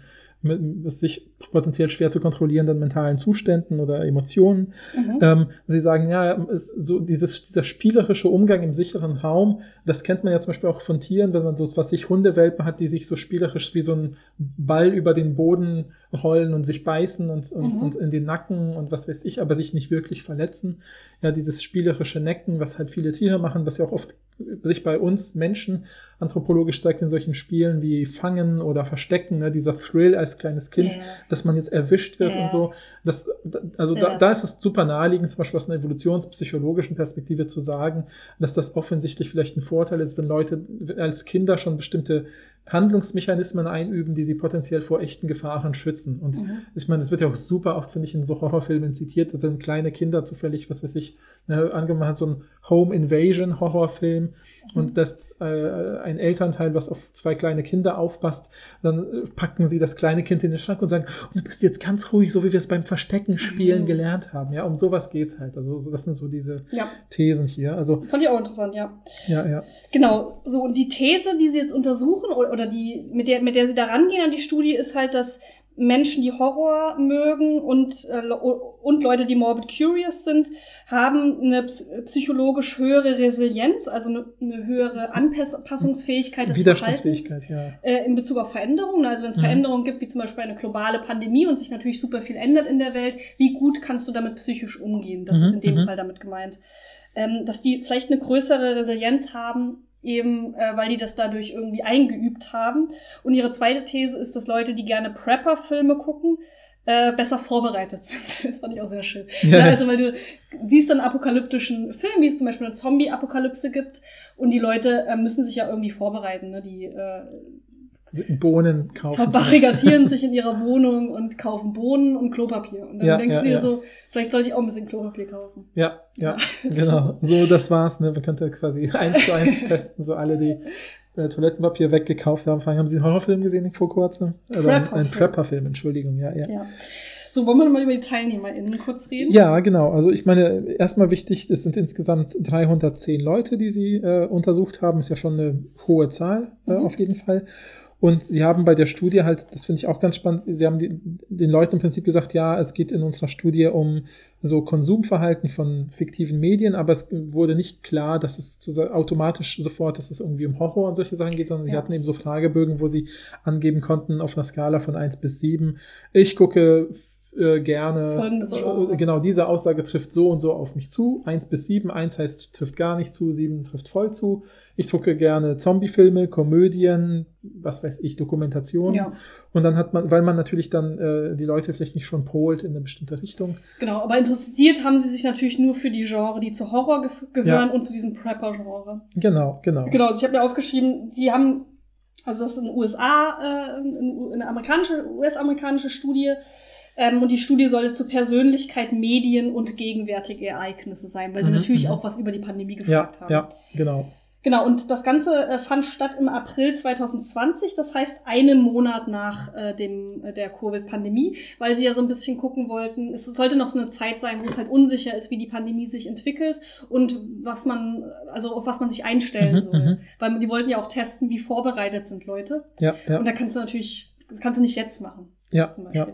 mit, mit sich potenziell schwer zu kontrollierenden mentalen Zuständen oder Emotionen. mhm. Ähm, sie sagen, ja, so dieses, dieser spielerische Umgang im sicheren Raum, das kennt man ja zum Beispiel auch von Tieren, wenn man so, was sich Hundewelpen hat, die sich so spielerisch wie so ein Ball über den Boden rollen und sich beißen und, und, Mhm. und in den Nacken und was weiß ich, aber sich nicht wirklich verletzen. Ja, dieses spielerische Necken, was halt viele Tiere machen, was ja auch oft sich bei uns Menschen anthropologisch zeigt in solchen Spielen wie Fangen oder Verstecken, ne, dieser Thrill als kleines Kind, Ja. dass man jetzt erwischt wird Ja. und so. Das, da- also Ja. da, da ist es super naheliegend, zum Beispiel aus einer evolutionspsychologischen Perspektive zu sagen, dass das offensichtlich vielleicht ein Vorteil ist, wenn Leute als Kinder schon bestimmte Handlungsmechanismen einüben, die sie potenziell vor echten Gefahren schützen. Und Mhm. ich meine, das wird ja auch super oft, finde ich, in so Horrorfilmen zitiert, wenn kleine Kinder zufällig, was weiß ich, ne, angenommen hat so ein Home Invasion Horrorfilm Mhm. und das äh, ein Elternteil, was auf zwei kleine Kinder aufpasst, dann äh, packen sie das kleine Kind in den Schrank und sagen, "Oh, du bist jetzt ganz ruhig, so wie wir es beim Verstecken spielen Mhm. gelernt haben. Ja, um sowas geht's halt. Also so- das sind so diese Ja, Thesen hier. Also fand ich auch interessant, ja. ja, ja. Genau, so und die These, die sie jetzt untersuchen oder, oder die mit der mit der sie da rangehen an die Studie ist halt, dass Menschen, die Horror mögen und äh, und Leute, die morbid curious sind, haben eine ps- psychologisch höhere Resilienz, also eine, eine höhere Anpassungsfähigkeit des Widerstandsfähigkeit, Verhaltens, ja. äh, in Bezug auf Veränderungen. Also wenn es Mhm. Veränderungen gibt, wie zum Beispiel eine globale Pandemie und sich natürlich super viel ändert in der Welt, wie gut kannst du damit psychisch umgehen? Das Mhm, ist in dem mhm. Fall damit gemeint. Ähm, dass die vielleicht eine größere Resilienz haben, eben äh, weil die das dadurch irgendwie eingeübt haben. Und ihre zweite These ist, dass Leute, die gerne Prepper-Filme gucken, äh, besser vorbereitet sind. Das fand ich auch sehr schön. Ja. Ja, also weil du siehst dann apokalyptischen Film, wie es zum Beispiel eine Zombie-Apokalypse gibt und die Leute äh, müssen sich ja irgendwie vorbereiten. Ne? Die äh, Bohnen kaufen. verbarrikadieren sich in ihrer Wohnung und kaufen Bohnen und Klopapier. Und dann Ja, denkst ja, du dir ja. so, vielleicht sollte ich auch ein bisschen Klopapier kaufen. Ja, ja, genau. So, das war's. Ne? Man könnte quasi eins zu eins testen, so alle, die äh, Toilettenpapier weggekauft haben. Fragen, haben Sie einen Horrorfilm gesehen vor kurzem? Oder ein, ein Prepper-Film. Entschuldigung, ja, ja. So, wollen wir mal über die TeilnehmerInnen kurz reden? Ja, genau. Also ich meine, erstmal wichtig, es sind insgesamt 310 Leute, die sie äh, untersucht haben. Ist ja schon eine hohe Zahl äh, Mhm. auf jeden Fall. Und sie haben bei der Studie halt, das finde ich auch ganz spannend, sie haben die, den Leuten im Prinzip gesagt, ja, es geht in unserer Studie um so Konsumverhalten von fiktiven Medien, aber es wurde nicht klar, dass es automatisch sofort, dass es irgendwie um Horror und solche Sachen geht, sondern sie Ja. hatten eben so Fragebögen, wo sie angeben konnten auf einer Skala von 1 bis 7. Ich gucke äh, gerne. Folgendes Genre. Genau, diese Aussage trifft so und so auf mich zu. 1 bis 7. 1 heißt, trifft gar nicht zu, 7 trifft voll zu. Ich gucke gerne Zombie-Filme, Komödien, was weiß ich, Dokumentationen. Ja, Und dann hat man, weil man natürlich dann äh, die Leute vielleicht nicht schon polt in eine bestimmte Richtung. genau. Aber interessiert haben sie sich natürlich nur für die Genre, die zu Horror ge gehören und zu diesem Prepper-Genre. Genau, genau. Genau, also ich habe mir aufgeschrieben, sie haben Also das ist eine USA, äh, eine amerikanische, US-amerikanische Studie. Ähm, und die Studie sollte zu Persönlichkeit, Medien und gegenwärtige Ereignisse sein, weil sie Mhm, natürlich mhm. auch was über die Pandemie Ja, gefragt haben. ja, genau. Genau, und das Ganze äh, fand statt im April 2020, das heißt einen Monat nach äh, dem, äh, der Covid-Pandemie, weil sie ja so ein bisschen gucken wollten, es sollte noch so eine Zeit sein, wo es halt unsicher ist, wie die Pandemie sich entwickelt und was man, also auf was man sich einstellen Mhm, soll. mhm. Weil die wollten ja auch testen, wie vorbereitet sind Leute. Ja, ja, Und da kannst du natürlich, das kannst du nicht jetzt machen, ja, zum ja.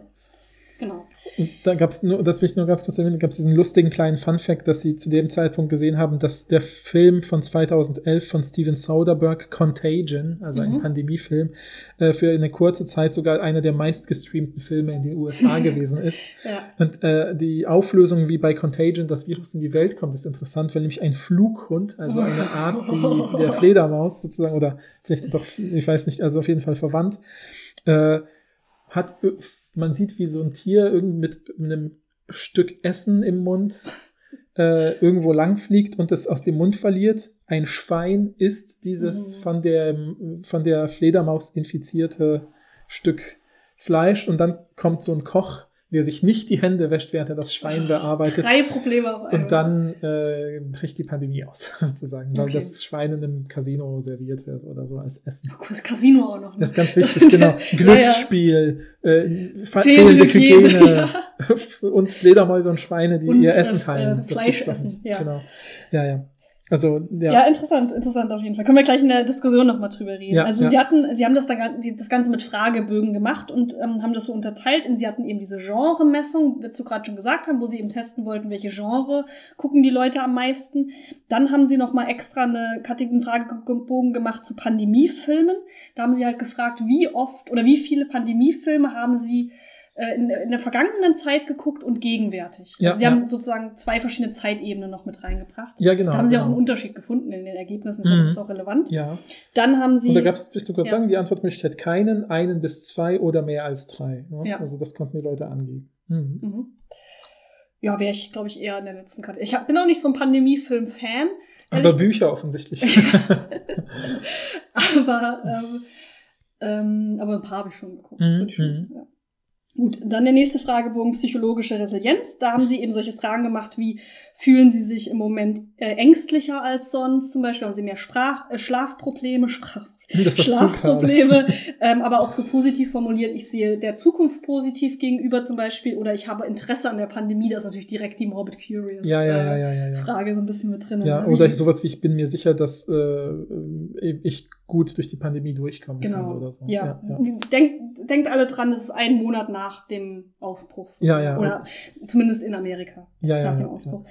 Genau. Und da gab es nur, das will ich nur ganz kurz erwähnen, gab es diesen lustigen kleinen Fun-Fact, dass sie zu dem Zeitpunkt gesehen haben, dass der Film von 2011 von Steven Soderbergh, Contagion, also ein Mhm. Pandemiefilm, äh, für eine kurze Zeit sogar einer der meistgestreamten Filme in den USA gewesen ist. Ja. Und äh, die Auflösung, wie bei Contagion das Virus in die Welt kommt, ist interessant, weil nämlich ein Flughund, also eine Art die, der Fledermaus sozusagen, oder vielleicht doch, ich weiß nicht, also auf jeden Fall verwandt, äh, hat, ö- man sieht, wie so ein Tier irgendwie mit einem Stück Essen im Mund äh, irgendwo langfliegt und es aus dem Mund verliert. Ein Schwein isst dieses Mhm. von der, von der Fledermaus infizierte Stück Fleisch und dann kommt so ein Koch, der sich nicht die Hände wäscht, während er das Schwein bearbeitet. Drei Probleme auf einmal. Und dann äh, bricht die Pandemie aus, sozusagen, weil Okay. das Schwein in einem Casino serviert wird oder so als Essen. Oh Gott, Casino auch noch. ne? Das ist ganz wichtig, genau. Glücksspiel, äh, fe- Fehlende fehlende Hygiene Hygiene. und Fledermäuse und Schweine, die Und, ihr äh, Essen teilen. äh, Fleisch essen, ja. Genau. Ja, ja. Also, ja. Ja. interessant, interessant auf jeden Fall. Können wir gleich in der Diskussion nochmal drüber reden. Ja, also ja. sie hatten, sie haben das, dann, das Ganze mit Fragebögen gemacht und ähm, haben das so unterteilt. Und sie hatten eben diese Genre-Messung, du gerade schon gesagt haben, wo sie eben testen wollten, welche Genre gucken die Leute am meisten. Dann haben sie nochmal extra eine Kategorie Fragebogen gemacht zu Pandemiefilmen. Da haben sie halt gefragt, wie oft oder wie viele Pandemiefilme haben sie äh, in, in der vergangenen Zeit geguckt und gegenwärtig. Ja, also sie ja. haben sozusagen zwei verschiedene Zeitebenen noch mit reingebracht. ja, genau. Da haben sie auch genau. einen Unterschied gefunden in den Ergebnissen, deshalb Mhm. ist es auch relevant. Ja. Dann haben sie. Und da gab es, willst du kurz Ja. sagen, die Antwortmöglichkeit keinen, einen bis zwei oder mehr als drei. Ne? Ja. Also das konnten die Leute angeben. Mhm. Mhm. Ja, wäre ich, glaube ich, eher in der letzten Karte. Ich hab, bin auch nicht so ein Pandemiefilm-Fan. Aber Bücher offensichtlich. aber, ähm, ähm, aber ein paar habe ich schon geguckt. Das Mhm, mhm. ja. Gut, dann der nächste Fragebogen, psychologische Resilienz. Da haben sie eben solche Fragen gemacht wie, fühlen sie sich im Moment äh, ängstlicher als sonst? Zum Beispiel haben sie mehr Sprach, äh, Schlafprobleme, Sprach, Das. Schlafprobleme, ähm, aber auch so positiv formuliert, ich sehe der Zukunft positiv gegenüber zum Beispiel oder ich habe Interesse an der Pandemie, das ist natürlich direkt die Morbid Curious Ja, ja, ja, äh. Frage so ein bisschen mit drin. Ja, oder sowas wie ich bin mir sicher, dass äh, ich gut durch die Pandemie durchkommen kann Genau, oder so. ja. ja. Denkt, alle dran, das ist ein Monat nach dem Ausbruch. Ja, ja. Oder zumindest in Amerika, nach dem Ausbruch.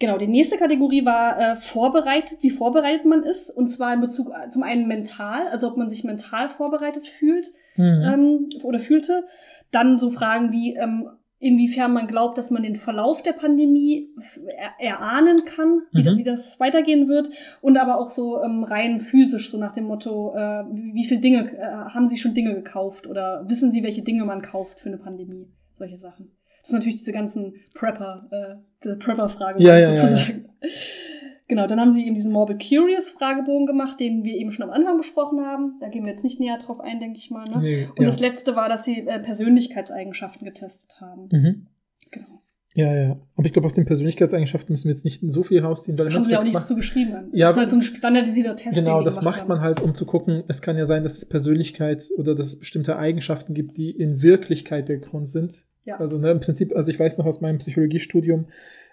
Genau, die nächste Kategorie war äh, vorbereitet, wie vorbereitet man ist. Und zwar in Bezug äh, zum einen mental, also ob man sich mental vorbereitet fühlt Mhm. ähm, oder fühlte. Dann so Fragen wie, ähm, inwiefern man glaubt, dass man den Verlauf der Pandemie er erahnen kann, wie, Mhm. wie das weitergehen wird. Und aber auch so ähm, rein physisch, so nach dem Motto, äh, wie, wie viele Dinge, äh, haben Sie schon Dinge gekauft oder wissen Sie, welche Dinge man kauft für eine Pandemie? Solche Sachen. Das sind natürlich diese ganzen Prepper, äh, Prepper-Frage Ja, ja, ja, sozusagen. Genau, dann haben sie eben diesen Morbid Curious Fragebogen gemacht, den wir eben schon am Anfang besprochen haben. Da gehen wir jetzt nicht näher drauf ein, denke ich mal. Ne? Nee, Und ja. das letzte war, dass sie äh, Persönlichkeitseigenschaften getestet haben. Mhm. Genau. Ja, ja. Aber ich glaube, aus den Persönlichkeitseigenschaften müssen wir jetzt nicht so viel rausziehen, weil Haben sie auch nichts zu geschrieben. haben. Ja, das ist halt so ein standardisierter Test. Genau, das macht haben. man halt, um zu gucken, es kann ja sein, dass es Persönlichkeit oder dass es bestimmte Eigenschaften gibt, die in Wirklichkeit der Grund sind. Ja. Also ne, im Prinzip, also ich weiß noch aus meinem Psychologiestudium,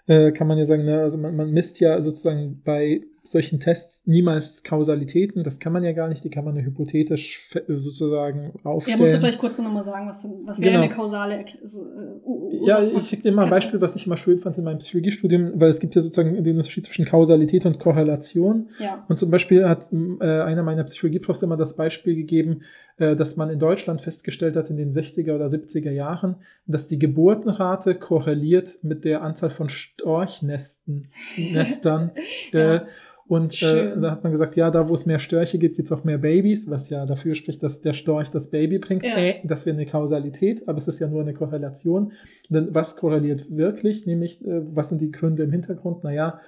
äh, kann man ja sagen, ne, also man, man misst ja sozusagen bei solchen Tests niemals Kausalitäten, das kann man ja gar nicht, die kann man nur hypothetisch sozusagen Ja, aufstellen. musst du vielleicht kurz nochmal sagen, was, was wäre Genau. eine kausale Erkl- so, äh, U- U- Ja, ich nehme mal ein? Beispiel, was ich immer schön fand in meinem Psychologiestudium, weil es gibt ja sozusagen den Unterschied zwischen Kausalität und Korrelation. Ja. Und zum Beispiel hat äh, einer meiner Psychologieprofs immer das Beispiel gegeben, äh, dass man in Deutschland festgestellt hat in den 60er oder 70er Jahren, dass die Geburtenrate korreliert mit der Anzahl von Storchnesten, Nestern. Ja. äh, und äh, da hat man gesagt, ja, da wo es mehr Störche gibt, gibt es auch mehr Babys, was ja dafür spricht, dass der Storch das Baby bringt. Ja. Äh, das wäre eine Kausalität, aber es ist ja nur eine Korrelation. Denn was korreliert wirklich? Nämlich, äh, was sind die Gründe im Hintergrund? Naja,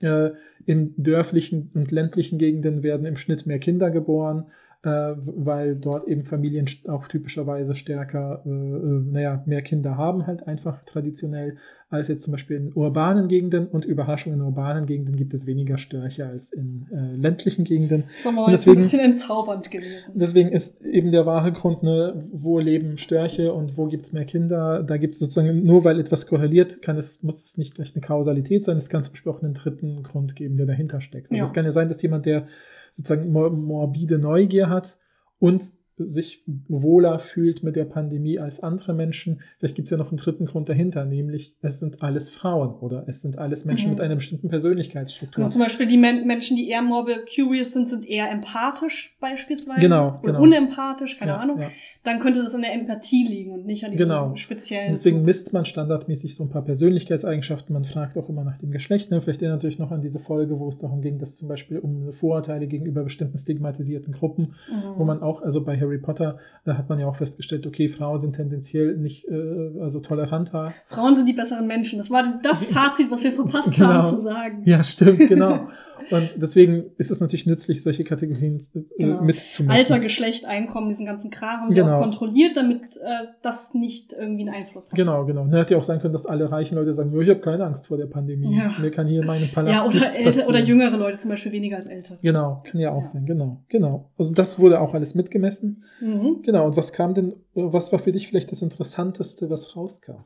äh, in dörflichen und ländlichen Gegenden werden im Schnitt mehr Kinder geboren. Äh, weil dort eben Familien auch typischerweise stärker, äh, äh, naja, mehr Kinder haben, halt einfach traditionell, als jetzt zum Beispiel in urbanen Gegenden. Und Überraschung, in urbanen Gegenden gibt es weniger Störche als in äh, ländlichen Gegenden. Ist aber Und jetzt ein deswegen- bisschen entzaubernd gewesen. Deswegen ist eben der wahre Grund, ne, wo leben Störche und wo gibt's mehr Kinder. Da gibt's sozusagen, nur weil etwas korreliert, kann es, muss es nicht gleich eine Kausalität sein. Es kann zum Beispiel auch einen dritten Grund geben, der dahinter steckt. Also Ja. es kann ja sein, dass jemand, der sozusagen mor morbide Neugier hat und sich wohler fühlt mit der Pandemie als andere Menschen. Vielleicht gibt's ja noch einen dritten Grund dahinter, nämlich es sind alles Frauen oder es sind alles Menschen Mhm. mit einer bestimmten Persönlichkeitsstruktur. Genau, zum Beispiel die Men Menschen, die eher morbid curious sind, sind eher empathisch beispielsweise. Genau, Oder genau. unempathisch, keine Ja, Ahnung. ja. Dann könnte es an der Empathie liegen und nicht an diesem Genau. speziellen. Deswegen Zug. misst man standardmäßig so ein paar Persönlichkeitseigenschaften. Man fragt auch immer nach dem Geschlecht. Ne? Vielleicht erinnert euch noch an diese Folge, wo es darum ging, dass zum Beispiel um Vorurteile gegenüber bestimmten stigmatisierten Gruppen, Mhm. wo man auch, also bei Harry Potter, da hat man ja auch festgestellt, okay, Frauen sind tendenziell nicht äh, also toleranter. Frauen sind die besseren Menschen. Das war das Fazit, was wir verpasst Genau. haben zu sagen. Ja, stimmt, genau. Und deswegen ist es natürlich nützlich, solche Kategorien äh, Genau. mitzumessen. Alter, Geschlecht, Einkommen, diesen ganzen Kram haben sie Genau. auch kontrolliert, damit äh, das nicht irgendwie einen Einfluss hat. Genau, genau. Ne, hätte ja auch sein können, dass alle reichen Leute sagen, "Ja, ich habe keine Angst vor der Pandemie. Ja. Mir kann hier in meinem Palast Ja, oder, älter, oder passieren." jüngere Leute zum Beispiel weniger als ältere. Genau, kann ja auch Ja. sein, genau, genau. Also das wurde auch alles mitgemessen. Mhm. Genau, und was kam denn, was war für dich vielleicht das Interessanteste, was rauskam?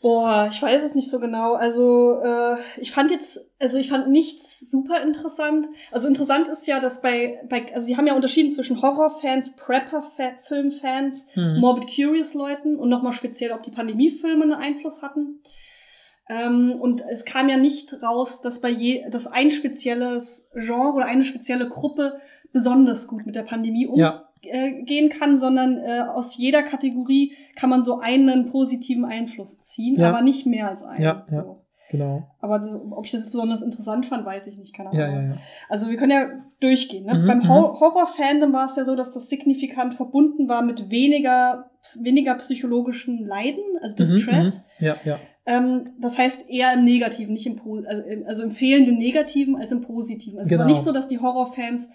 Boah, ich weiß es nicht so genau. Also äh, ich fand jetzt, also ich fand nichts super interessant. Also interessant ist ja, dass bei, bei also die haben ja unterschieden zwischen Horrorfans, Prepper-Filmfans, Hm. Morbid Curious Leuten und nochmal speziell, ob die Pandemiefilme einen Einfluss hatten. Ähm, und es kam ja nicht raus, dass bei je, dass ein spezielles Genre oder eine spezielle Gruppe besonders gut mit der Pandemie Ja, umgehen gehen kann, sondern äh, aus jeder Kategorie kann man so einen positiven Einfluss ziehen, Ja. aber nicht mehr als einen. Ja, ja. So. genau. Aber so, ob ich das besonders interessant fand, weiß ich nicht, keine Ahnung. Ja, ja, ja. Also wir können ja durchgehen. Ne? Mhm, Beim mhm. Hor Horror-Fandom war es ja so, dass das signifikant verbunden war mit weniger, weniger psychologischen Leiden, also Distress. Mhm, mhm. Ja, ja. Ähm, das heißt eher im Negativen, nicht im Po- also, im- also fehlenden Negativen als im Positiven. Also es Genau. war nicht so, dass die Horrorfans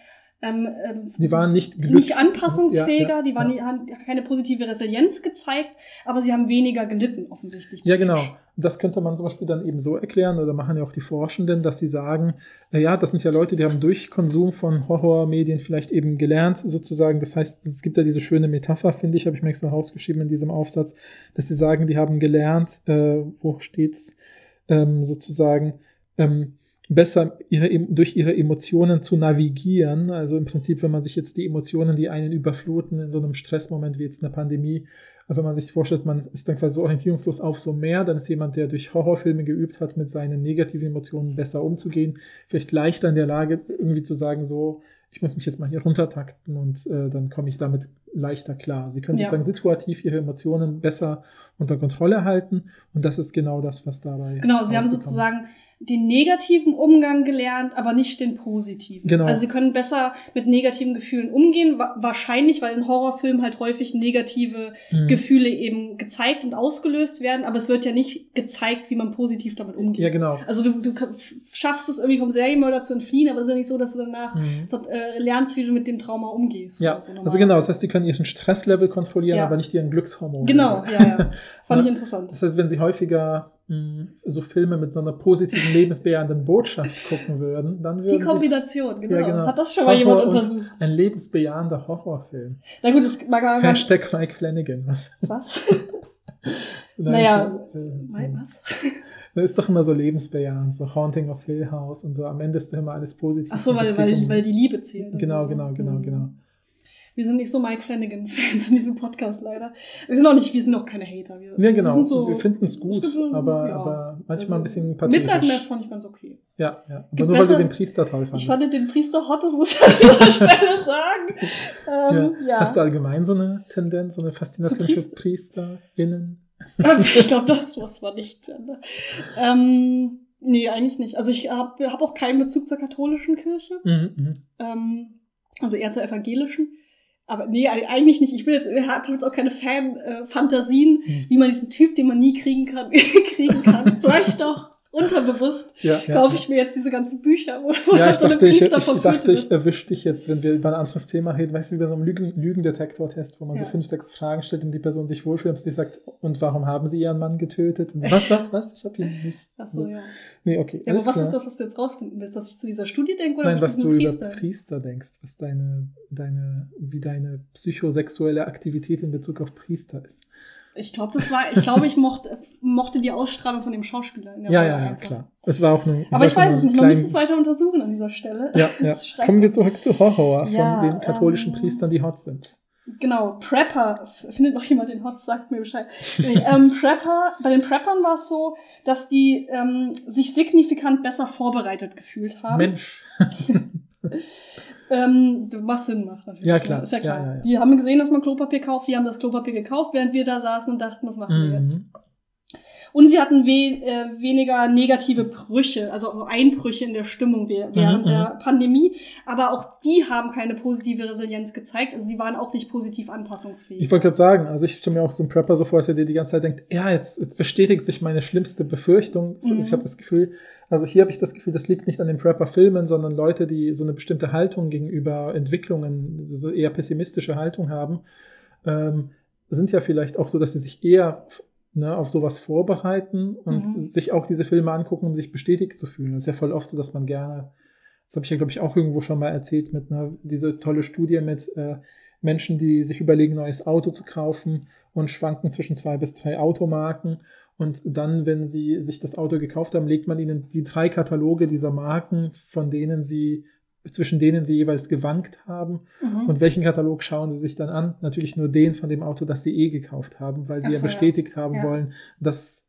ähm, ähm, Die waren nicht glück- nicht anpassungsfähiger, Ja, ja, die waren, ja. haben keine positive Resilienz gezeigt, aber sie haben weniger gelitten, offensichtlich. Ja, genau. Das könnte man zum Beispiel dann eben so erklären, oder machen ja auch die Forschenden, dass sie sagen, ja, das sind ja Leute, die haben durch Konsum von Horrormedien vielleicht eben gelernt, sozusagen. Das heißt, es gibt ja diese schöne Metapher, finde ich, habe ich mir extra rausgeschrieben in diesem Aufsatz, dass sie sagen, die haben gelernt, äh, wo steht's, ähm, sozusagen, ähm, besser ihre, durch ihre Emotionen zu navigieren. Also im Prinzip, wenn man sich jetzt die Emotionen, die einen überfluten in so einem Stressmoment wie jetzt eine Pandemie, aber wenn man sich vorstellt, man ist dann quasi so orientierungslos auf so mehr, dann ist jemand, der durch Horrorfilme geübt hat, mit seinen negativen Emotionen besser umzugehen, vielleicht leichter in der Lage, irgendwie zu sagen, so, ich muss mich jetzt mal hier runtertakten und äh, dann komme ich damit leichter klar. Sie können Ja. sozusagen situativ ihre Emotionen besser unter Kontrolle halten und das ist genau das, was dabei. Genau, sie haben ist. sozusagen den negativen Umgang gelernt, aber nicht den positiven. Genau. Also sie können besser mit negativen Gefühlen umgehen, wa wahrscheinlich, weil in Horrorfilmen halt häufig negative Mhm. Gefühle eben gezeigt und ausgelöst werden, aber es wird ja nicht gezeigt, wie man positiv damit umgeht. Ja, genau. Also du, du schaffst es irgendwie vom Serienmörder zu entfliehen, aber es ist ja nicht so, dass du danach Mhm. so, äh, lernst, wie du mit dem Trauma umgehst. Ja, Also, also genau, das heißt, sie können ihren Stresslevel kontrollieren, Ja. aber nicht ihren Glückshormon. Genau, ja, ja. Fand ich interessant. Das heißt, wenn sie häufiger mh, so Filme mit so einer positiven, lebensbejahenden Botschaft gucken würden, dann würden Die Kombination, genau. Ja, genau. Hat das schon mal Horror jemand und- untersucht? ein lebensbejahender Horrorfilm. Na gut, das mag man. Hashtag Mike Flanagan. Was? Was? Naja, ich, äh, Was? Das ist doch immer so lebensbejahend, so Haunting of Hill House und so. Am Ende ist doch immer alles positiv. Ach so, weil, weil, um- weil die Liebe zählt. Genau, so. genau, genau, Mhm. genau. Wir sind nicht so Mike Flanagan-Fans in diesem Podcast leider. Wir sind auch nicht, wir sind auch keine Hater. Wir, Ja, genau. sind so, wir finden es gut, so- aber, ja. aber manchmal Also, ein bisschen Midnight pathetisch. Mass fand ich ganz okay. Ja, ja. Aber Gibt nur weil du besser- den Priester toll fandest. Ich fand den Priester hot, das muss ich an dieser Stelle sagen. Ähm, ja. Hast du allgemein so eine Tendenz, so eine Faszination Zu für PriesterInnen? ich glaube, das was war nicht Gender. Ähm, nee, eigentlich nicht. Also ich habe hab auch keinen Bezug zur katholischen Kirche. Mhm, mhm. Ähm, also eher zur evangelischen. Aber nee, eigentlich nicht. Ich bin jetzt, habe jetzt auch keine Fan-Fantasien, Hm. wie man diesen Typ, den man nie kriegen kann, kriegen kann. Vielleicht doch. Unterbewusst Ja, ja. kaufe ich mir jetzt diese ganzen Bücher, wo, wo Ja, ich so dachte, ich, ich, dachte, ich erwische dich jetzt, wenn wir über ein anderes Thema reden, weißt du, wie bei so einem Lügen, Lügendetektor-Test, wo man so fünf, sechs Fragen stellt und die Person sich wohlfühlt und sie sagt, und warum haben sie ihren Mann getötet? Und so, was, was, was? Ich habe ihn nicht. Ach so, ja. Nee, okay. Ja, aber was klar. ist das, was du jetzt rausfinden willst? Dass ich zu dieser Studie denke oder Nein, was du Priester? über Priester denkst, was deine, deine, wie deine psychosexuelle Aktivität in Bezug auf Priester ist. Ich glaube, das war, ich glaube, ich mochte, mochte die Ausstrahlung von dem Schauspieler. In der Ja, Rolle ja, ja, einfach. klar. Es war auch nur. Aber ich weiß es nicht, man müsste es weiter untersuchen an dieser Stelle. Ja, ja. Kommen wir zurück zu Horror Ja, von den katholischen ähm, Priestern, die hot sind. Genau, Prepper. Findet noch jemand den Hot, sagt mir Bescheid. Nee, ähm, Prepper, bei den Preppern war es so, dass die ähm, sich signifikant besser vorbereitet gefühlt haben. Mensch. Ähm, was Sinn macht natürlich. Ja, klar. ne? Ist ja klar. Ja, ja, ja. Die haben gesehen, dass man Klopapier kauft, die haben das Klopapier gekauft, während wir da saßen und dachten, was machen wir jetzt? Mhm. Und sie hatten we äh, weniger negative Brüche, also Einbrüche in der Stimmung we- während Mhm, der Pandemie. Aber auch die haben keine positive Resilienz gezeigt. Also sie waren auch nicht positiv anpassungsfähig. Ich wollte gerade sagen, also ich stelle mir auch so einen Prepper so vor, dass er dir die ganze Zeit denkt, ja, jetzt, jetzt bestätigt sich meine schlimmste Befürchtung. Mhm. Ich habe das Gefühl, also hier habe ich das Gefühl, das liegt nicht an den Prepper-Filmen, sondern Leute, die so eine bestimmte Haltung gegenüber Entwicklungen, so eher pessimistische Haltung haben, ähm, sind ja vielleicht auch so, dass sie sich eher ne, auf sowas vorbereiten und Mhm. sich auch diese Filme angucken, um sich bestätigt zu fühlen. Das ist ja voll oft so, dass man gerne, das habe ich ja, glaube ich, auch irgendwo schon mal erzählt, mit einer, diese tolle Studie mit äh, Menschen, die sich überlegen, ein neues Auto zu kaufen und schwanken zwischen zwei bis drei Automarken. Und dann, wenn sie sich das Auto gekauft haben, legt man ihnen die drei Kataloge dieser Marken, von denen sie, zwischen denen sie jeweils gewankt haben. Mhm. Und welchen Katalog schauen sie sich dann an? Natürlich nur den von dem Auto, das sie eh gekauft haben, weil sie ja so, ja. bestätigt haben Ja. wollen, dass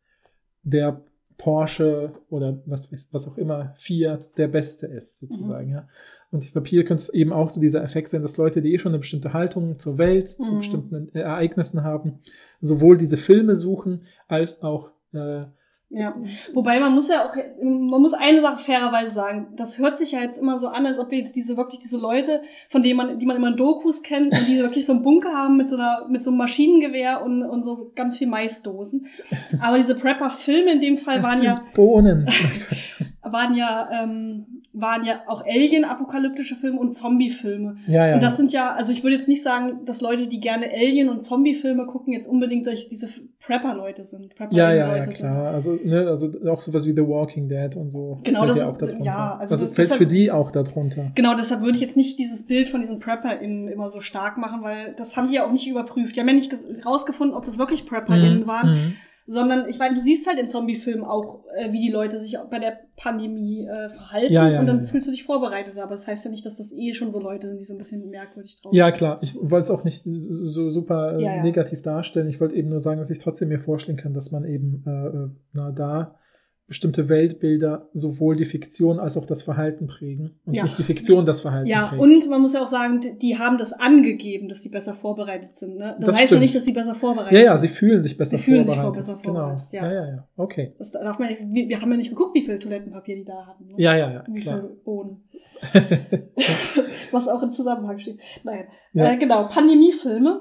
der Porsche oder was, was auch immer, Fiat, der beste ist, Mhm. sozusagen, ja. Und ich glaube, hier könnte es eben auch so dieser Effekt sein, dass Leute, die eh schon eine bestimmte Haltung zur Welt, zu Mhm. bestimmten Ereignissen haben, sowohl diese Filme suchen, als auch äh, Ja, wobei man muss ja auch, man muss eine Sache fairerweise sagen. Das hört sich ja jetzt immer so an, als ob wir jetzt diese wirklich diese Leute, von denen man, die man immer in Dokus kennt und die wirklich so einen Bunker haben mit so einer, mit so einem Maschinengewehr und, und so ganz viel Maisdosen. Aber diese Prepper-Filme in dem Fall das waren sind ja, Bohnen. waren ja, ähm, waren ja auch Alien-apokalyptische Filme und Zombie-Filme. ja, ja. Und das sind ja, also ich würde jetzt nicht sagen, dass Leute, die gerne Alien- und Zombie-Filme gucken, jetzt unbedingt diese Prepper-Leute sind. ja, ja, ja, sind. klar. Also, ne, also auch sowas wie The Walking Dead und so. Genau, fällt das ja ist- auch darunter. ja, also also fällt deshalb- für die auch darunter. Genau, deshalb würde ich jetzt nicht dieses Bild von diesen PrepperInnen immer so stark machen, weil das haben die ja auch nicht überprüft. Die haben ja nicht rausgefunden, ob das wirklich PrepperInnen Mhm, waren, mhm. Sondern ich meine, du siehst halt in Zombie-Filmen auch, äh, wie die Leute sich bei der Pandemie äh, verhalten Ja, ja, und dann ja, ja. fühlst du dich vorbereitet. Aber das heißt ja nicht, dass das eh schon so Leute sind, die so ein bisschen merkwürdig drauf Ja, sind. klar. Ich wollte es auch nicht so super äh, Ja, ja. negativ darstellen. Ich wollte eben nur sagen, dass ich trotzdem mir vorstellen kann, dass man eben äh, äh, na, da bestimmte Weltbilder sowohl die Fiktion als auch das Verhalten prägen und Ja. nicht die Fiktion das Verhalten Ja, prägt. und man muss ja auch sagen, die, haben das angegeben, dass sie besser vorbereitet sind. Ne? Das, Das heißt ja nicht, dass sie besser vorbereitet ja, ja, sind. sie fühlen sich besser Sie fühlen sich vorbereitet. besser genau. vorbereitet, ja. ja, ja, ja. Okay. Das darf man nicht, wir, wir haben ja nicht geguckt, wie viel Toilettenpapier die da hatten. Ne? Ja, ja, ja, Wie klar. viel Bohnen. Was auch im Zusammenhang steht. Nein. Ja. Äh, genau, Pandemiefilme.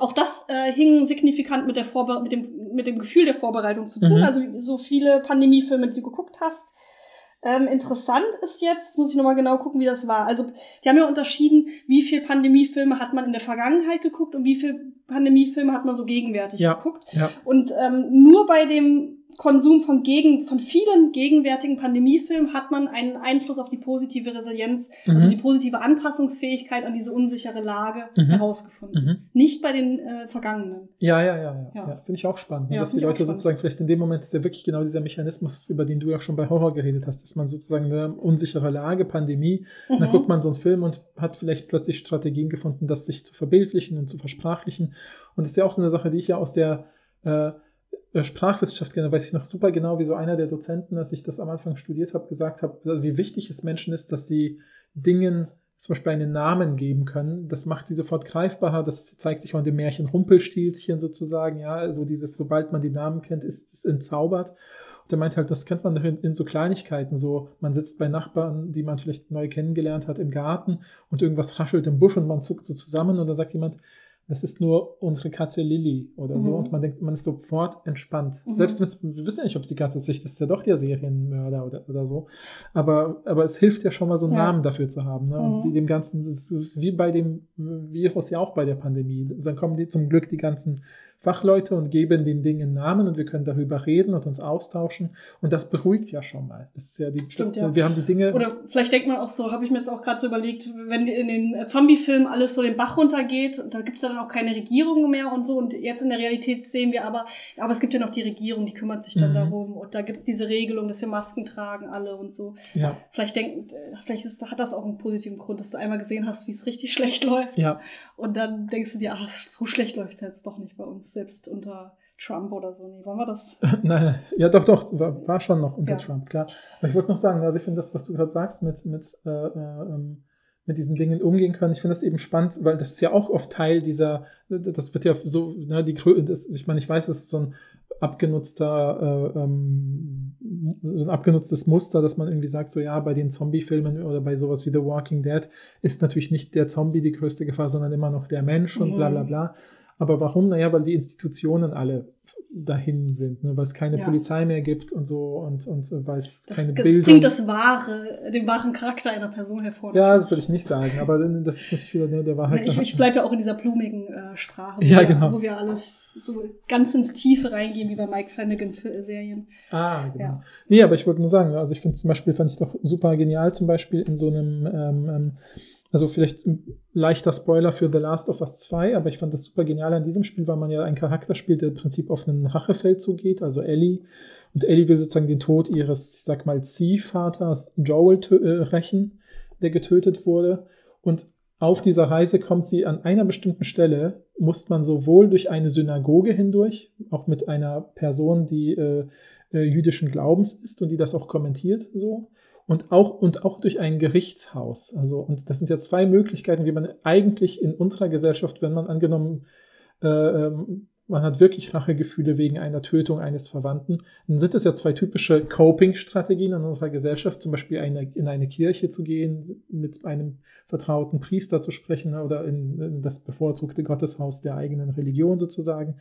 Auch das äh, hing signifikant mit, der Vorbe mit, dem, mit dem Gefühl der Vorbereitung zu tun. Mhm. Also so viele Pandemiefilme, die du geguckt hast. Ähm, interessant ist jetzt, muss ich nochmal genau gucken, wie das war. Also, die haben ja unterschieden, wie viel Pandemiefilme hat man in der Vergangenheit geguckt und wie viel Pandemiefilme hat man so gegenwärtig Ja. geguckt. Ja. Und ähm, nur bei dem Konsum von, gegen, von vielen gegenwärtigen Pandemiefilmen hat man einen Einfluss auf die positive Resilienz, also Mhm. die positive Anpassungsfähigkeit an diese unsichere Lage Mhm. herausgefunden. Mhm. Nicht bei den äh, vergangenen. Ja, ja, ja, ja. Ja. ja. Finde ich auch spannend, ne, Ja, dass die Leute sozusagen vielleicht in dem Moment ist ja wirklich genau dieser Mechanismus, über den du ja auch schon bei Horror geredet hast, dass man sozusagen eine unsichere Lage, Pandemie, und dann Mhm. guckt man so einen Film und hat vielleicht plötzlich Strategien gefunden, das sich zu verbildlichen und zu versprachlichen. Und das ist ja auch so eine Sache, die ich ja aus der äh, Sprachwissenschaft kenne, weiß ich noch super genau, wie so einer der Dozenten, als ich das am Anfang studiert habe, gesagt hat, wie wichtig es Menschen ist, dass sie Dingen zum Beispiel einen Namen geben können. Das macht sie sofort greifbarer. Das zeigt sich auch in dem Märchen Rumpelstilzchen sozusagen. Ja, also dieses, sobald man die Namen kennt, ist es entzaubert. Und er meint halt, das kennt man in so Kleinigkeiten. So, man sitzt bei Nachbarn, die man vielleicht neu kennengelernt hat, im Garten und irgendwas raschelt im Busch und man zuckt so zusammen und dann sagt jemand, das ist nur unsere Katze Lilly oder so. Mhm. Und man denkt, man ist sofort entspannt. Mhm. Selbst wenn wir wissen ja nicht, ob es die Katze ist, vielleicht ist es ja doch der Serienmörder oder, oder so. Aber, aber es hilft ja schon mal so einen Ja. Namen dafür zu haben. Ne? Und Mhm. die, dem Ganzen, das ist wie bei dem Virus ja auch bei der Pandemie. Dann kommen die zum Glück die ganzen Fachleute und geben den Dingen Namen und wir können darüber reden und uns austauschen. Und das beruhigt ja schon mal. Das ist ja die, Stimmt, das, ja. wir haben die Dinge. Oder vielleicht denkt man auch so, habe ich mir jetzt auch gerade so überlegt, wenn in den Zombie-Filmen alles so den Bach runtergeht, da gibt's ja dann auch keine Regierung mehr und so. Und jetzt in der Realität sehen wir aber, aber es gibt ja noch die Regierung, die kümmert sich dann Mhm. darum. Und da gibt's diese Regelung, dass wir Masken tragen alle und so. ja, Vielleicht denkt, äh, vielleicht ist, hat das auch einen positiven Grund, dass du einmal gesehen hast, wie es richtig schlecht läuft. ja, Und dann denkst du dir, ach, so schlecht läuft es jetzt doch nicht bei uns, selbst unter Trump oder so. Nee, wollen wir das? Nein, ja, doch, doch, war, war schon noch unter Ja. Trump, klar. Aber ich wollte noch sagen, also ich finde das, was du gerade sagst, mit, mit, äh, äh, ähm, mit diesen Dingen umgehen können, ich finde das eben spannend, weil das ist ja auch oft Teil dieser, das wird ja so, ne, die das, ich meine, ich weiß, es ist so ein abgenutzter, äh, ähm, so ein abgenutztes Muster, dass man irgendwie sagt, so ja, bei den Zombie-Filmen oder bei sowas wie The Walking Dead ist natürlich nicht der Zombie die größte Gefahr, sondern immer noch der Mensch und Mhm. bla bla bla. Aber warum? Naja, weil die Institutionen alle dahin sind, ne? weil es keine Ja. Polizei mehr gibt und so und, und äh, weil es Das, keine das Bildung bringt das wahre, den wahren Charakter einer Person hervor. Ja, das würde ich nicht sagen, aber das ist natürlich wieder ne, der Wahrheit. Ich, ich bleibe ja auch in dieser blumigen äh, Sprache, wo, Ja, wir, genau. wo wir alles so ganz ins Tiefe reingehen, wie bei Mike Flanagan-Serien. Ah, genau. Ja. Nee, aber ich wollte nur sagen, also ich finde zum Beispiel, fand ich doch super genial, zum Beispiel in so einem, ähm, ähm, also vielleicht ein leichter Spoiler für The Last of Us 2, aber ich fand das super genial an diesem Spiel, weil man ja einen Charakter spielt, der im Prinzip auf einen Rachefeld zugeht, also Ellie. Und Ellie will sozusagen den Tod ihres, ich sag mal, Ziehvaters Joel äh, rächen, der getötet wurde. Und auf dieser Reise kommt sie an einer bestimmten Stelle, muss man sowohl durch eine Synagoge hindurch, auch mit einer Person, die äh, äh, jüdischen Glaubens ist und die das auch kommentiert so, und auch, und auch durch ein Gerichtshaus. Also, und das sind ja zwei Möglichkeiten, wie man eigentlich in unserer Gesellschaft, wenn man angenommen, äh, ähm, man hat wirklich Rachegefühle wegen einer Tötung eines Verwandten, dann sind es ja zwei typische Coping-Strategien in unserer Gesellschaft, zum Beispiel eine, in eine Kirche zu gehen, mit einem vertrauten Priester zu sprechen oder in, in das bevorzugte Gotteshaus der eigenen Religion sozusagen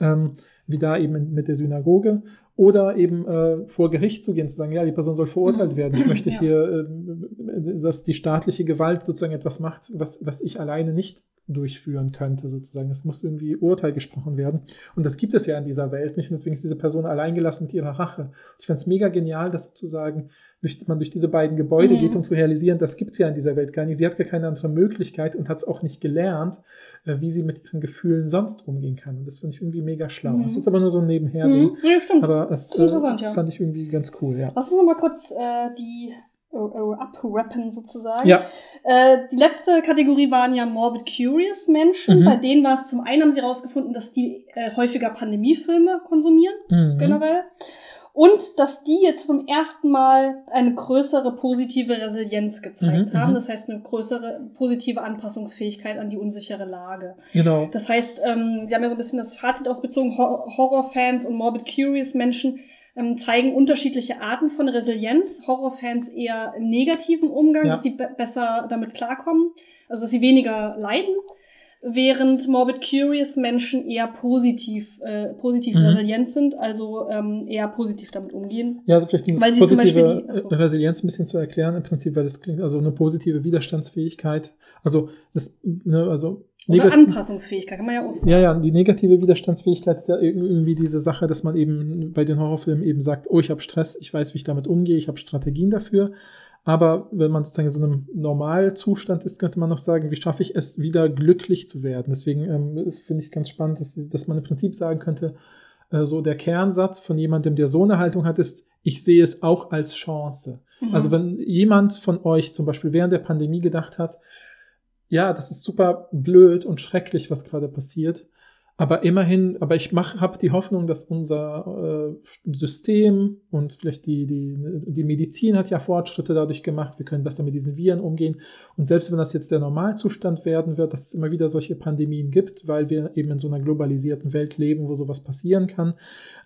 ähm, wie da eben mit der Synagoge oder eben äh, vor Gericht zu gehen, zu sagen, ja, die Person soll verurteilt Mhm. werden. Ich möchte Ja. hier, äh, dass die staatliche Gewalt sozusagen etwas macht, was, was ich alleine nicht durchführen könnte, sozusagen. Es muss irgendwie Urteil gesprochen werden. Und das gibt es ja in dieser Welt nicht. Und deswegen ist diese Person alleingelassen mit ihrer Rache. Ich fand es mega genial, dass sozusagen durch, man durch diese beiden Gebäude Mhm. geht, um zu realisieren, das gibt es ja in dieser Welt gar nicht. Sie hat gar keine andere Möglichkeit und hat es auch nicht gelernt, äh, wie sie mit ihren Gefühlen sonst umgehen kann. Und das finde ich irgendwie mega schlau. Mhm. Das ist jetzt aber nur so ein Nebenher-Ding. Mhm. Ja, stimmt. Aber es Das ist interessant, äh, ja. fand ich irgendwie ganz cool, ja. Lass uns noch mal kurz äh, die abrappen sozusagen. Ja, Äh, die letzte Kategorie waren ja Morbid Curious Menschen. Mhm. Bei denen war es zum einen, haben sie herausgefunden, dass die äh, häufiger Pandemiefilme konsumieren, mhm. generell. Und dass die jetzt zum ersten Mal eine größere positive Resilienz gezeigt Mhm, haben. mhm. Das heißt, eine größere positive Anpassungsfähigkeit an die unsichere Lage. genau. Das heißt, ähm, sie haben ja so ein bisschen das Fazit auch gezogen, Hor Horrorfans und Morbid Curious Menschen ähm, zeigen unterschiedliche Arten von Resilienz. Horrorfans eher im negativen Umgang, Ja. dass sie be besser damit klarkommen, also dass sie weniger leiden, während Morbid Curious Menschen eher positiv, äh, positiv Mhm. resilient sind, also ähm, eher positiv damit umgehen. Ja, also vielleicht Weil positive Beispiel die- Resilienz ein bisschen zu erklären, im Prinzip, weil das klingt, also eine positive Widerstandsfähigkeit, also das, ne, also Oder negat- Anpassungsfähigkeit, kann man ja auch sagen. Ja, ja, die negative Widerstandsfähigkeit ist ja irgendwie diese Sache, dass man eben bei den Horrorfilmen eben sagt, oh, ich habe Stress, ich weiß, wie ich damit umgehe, ich habe Strategien dafür. Aber wenn man sozusagen in so einem Normalzustand ist, könnte man noch sagen, wie schaffe ich es, wieder glücklich zu werden. Deswegen ähm, finde ich ganz spannend, dass, dass man im Prinzip sagen könnte, äh, so der Kernsatz von jemandem, der so eine Haltung hat, ist, ich sehe es auch als Chance. Mhm. Also wenn jemand von euch zum Beispiel während der Pandemie gedacht hat, ja, das ist super blöd und schrecklich, was gerade passiert, aber immerhin, aber ich habe die Hoffnung, dass unser äh, System und vielleicht die, die, die Medizin hat ja Fortschritte dadurch gemacht, wir können besser mit diesen Viren umgehen. Und selbst wenn das jetzt der Normalzustand werden wird, dass es immer wieder solche Pandemien gibt, weil wir eben in so einer globalisierten Welt leben, wo sowas passieren kann,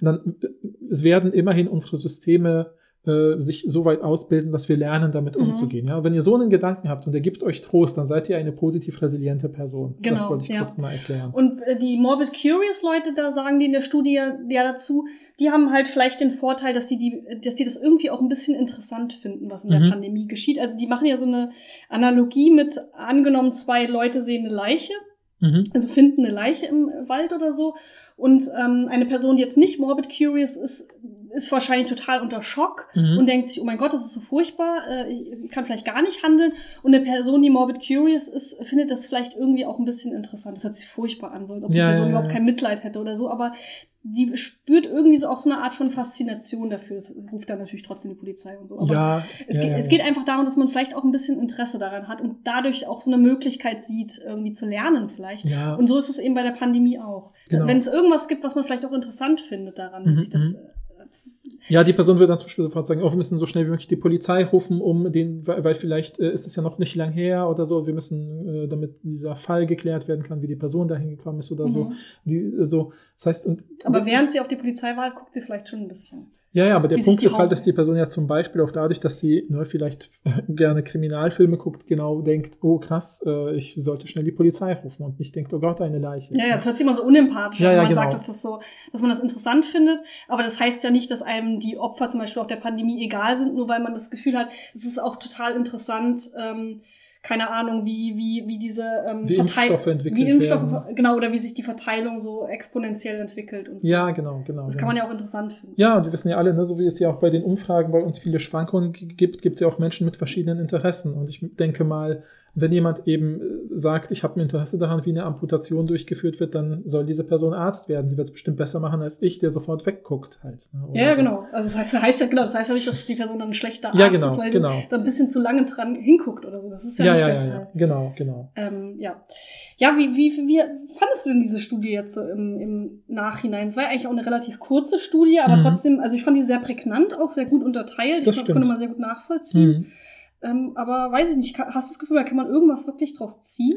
dann äh, es werden immerhin unsere Systeme äh, sich so weit ausbilden, dass wir lernen, damit Mhm. umzugehen. Ja? Wenn ihr so einen Gedanken habt und der gibt euch Trost, dann seid ihr eine positiv resiliente Person. das Genau, wollte ich ja. kurz mal erklären. Und äh, die Morbid Curious Leute, da sagen die in der Studie ja dazu, die haben halt vielleicht den Vorteil, dass die, die, dass die das irgendwie auch ein bisschen interessant finden, was in Mhm. der Pandemie geschieht. Also die machen ja so eine Analogie mit, angenommen, zwei Leute sehen eine Leiche, Mhm. also finden eine Leiche im Wald oder so. Und ähm, eine Person, die jetzt nicht morbid curious ist, ist wahrscheinlich total unter Schock Mhm. und denkt sich, oh mein Gott, das ist so furchtbar, äh, ich kann vielleicht gar nicht handeln. Und eine Person, die morbid curious ist, findet das vielleicht irgendwie auch ein bisschen interessant. Das hört sich furchtbar an, so als ob die Ja, Person ja, überhaupt kein Mitleid hätte oder so. Aber die spürt irgendwie so auch so eine Art von Faszination dafür. Das ruft dann natürlich trotzdem die Polizei und so. Aber ja, es, geht, es geht einfach darum, dass man vielleicht auch ein bisschen Interesse daran hat und dadurch auch so eine Möglichkeit sieht, irgendwie zu lernen vielleicht. Und so ist es eben bei der Pandemie auch. Genau. Wenn es irgendwas gibt, was man vielleicht auch interessant findet daran, wie Mhm, sich das. Als- Ja, die Person würde dann zum Beispiel sofort sagen, oh, wir müssen so schnell wie möglich die Polizei rufen, um den, weil, vielleicht äh, ist es ja noch nicht lang her oder so, wir müssen, äh, damit dieser Fall geklärt werden kann, wie die Person dahin gekommen ist oder so. Mhm. Die, äh, so. Das heißt, und Aber während sie auf die Polizei wartet, guckt sie vielleicht schon ein bisschen. Ja, ja, aber der Punkt ist halt, dass die Person ja zum Beispiel auch dadurch, dass sie ne, vielleicht gerne Kriminalfilme guckt, genau denkt, oh krass, äh, ich sollte schnell die Polizei rufen und nicht denkt, oh Gott, eine Leiche. Ja, ja, das hört sich immer so unempathisch Ja, an, ja, man genau. sagt, dass das so, dass man das interessant findet. Aber das heißt ja nicht, dass einem die Opfer zum Beispiel auch der Pandemie egal sind, nur weil man das Gefühl hat, es ist auch total interessant, ähm, keine Ahnung, wie, wie, wie diese ähm, Wie Verteil- Impfstoffe entwickelt wie Impfstoffe, werden. genau, oder wie sich die Verteilung so exponentiell entwickelt und so. Ja, genau, genau. Das genau. kann man ja auch interessant finden. Ja, und wir wissen ja alle, ne, so wie es ja auch bei den Umfragen bei uns viele Schwankungen gibt, gibt es ja auch Menschen mit verschiedenen Interessen. Und ich denke mal, wenn jemand eben äh, sagt, ich habe ein Interesse daran, wie eine Amputation durchgeführt wird, dann soll diese Person Arzt werden. Sie wird es bestimmt besser machen als ich, der sofort wegguckt halt. Ne, Ja, so. genau. Also das heißt, das ja genau, das heißt ja nicht, dass die Person dann ein schlechter Arzt Ja, genau, ist, weil genau. sie da ein bisschen zu lange dran hinguckt oder so. Das ist ja, Ja, nicht ja, der ja, Fall. ja, genau, genau. Ähm, ja. Ja, wie, wie, wie fandest du denn diese Studie jetzt so im, im Nachhinein? Es war ja eigentlich auch eine relativ kurze Studie, aber Mhm. trotzdem, also ich fand die sehr prägnant, auch sehr gut unterteilt. Das ich stimmt. konnte man sehr gut nachvollziehen. Mhm. Ähm, aber weiß ich nicht, hast du das Gefühl, da kann man irgendwas wirklich draus ziehen?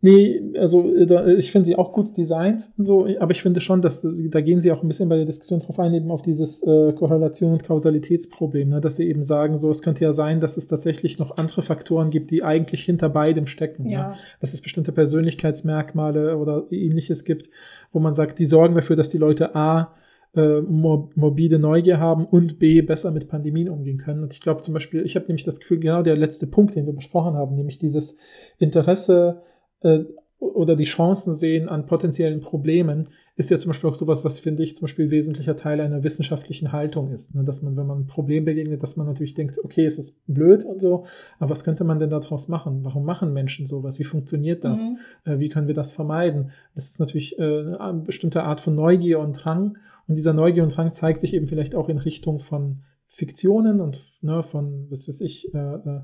Nee, also äh, da, ich finde sie auch gut designt, und so, aber ich finde schon, dass da gehen sie auch ein bisschen bei der Diskussion drauf ein, eben auf dieses äh, Korrelation und Kausalitätsproblem, ne, dass sie eben sagen, so es könnte ja sein, dass es tatsächlich noch andere Faktoren gibt, die eigentlich hinter beidem stecken. Ja. Dass es bestimmte Persönlichkeitsmerkmale oder ähnliches gibt, wo man sagt, die sorgen dafür, dass die Leute A äh, mor morbide Neugier haben und B besser mit Pandemien umgehen können. Und ich glaube zum Beispiel, ich habe nämlich das Gefühl, genau der letzte Punkt, den wir besprochen haben, nämlich dieses Interesse äh, oder die Chancen sehen an potenziellen Problemen, ist ja zum Beispiel auch sowas, was finde ich zum Beispiel wesentlicher Teil einer wissenschaftlichen Haltung ist. Ne? Dass man, wenn man ein Problem begegnet, dass man natürlich denkt, okay, es ist blöd und so, aber was könnte man denn daraus machen? Warum machen Menschen sowas? Wie funktioniert das? Mhm. Äh, wie können wir das vermeiden? Das ist natürlich äh, eine bestimmte Art von Neugier und Drang. Und dieser Neugier und Drang zeigt sich eben vielleicht auch in Richtung von Fiktionen und ne, von, was weiß ich, äh, äh,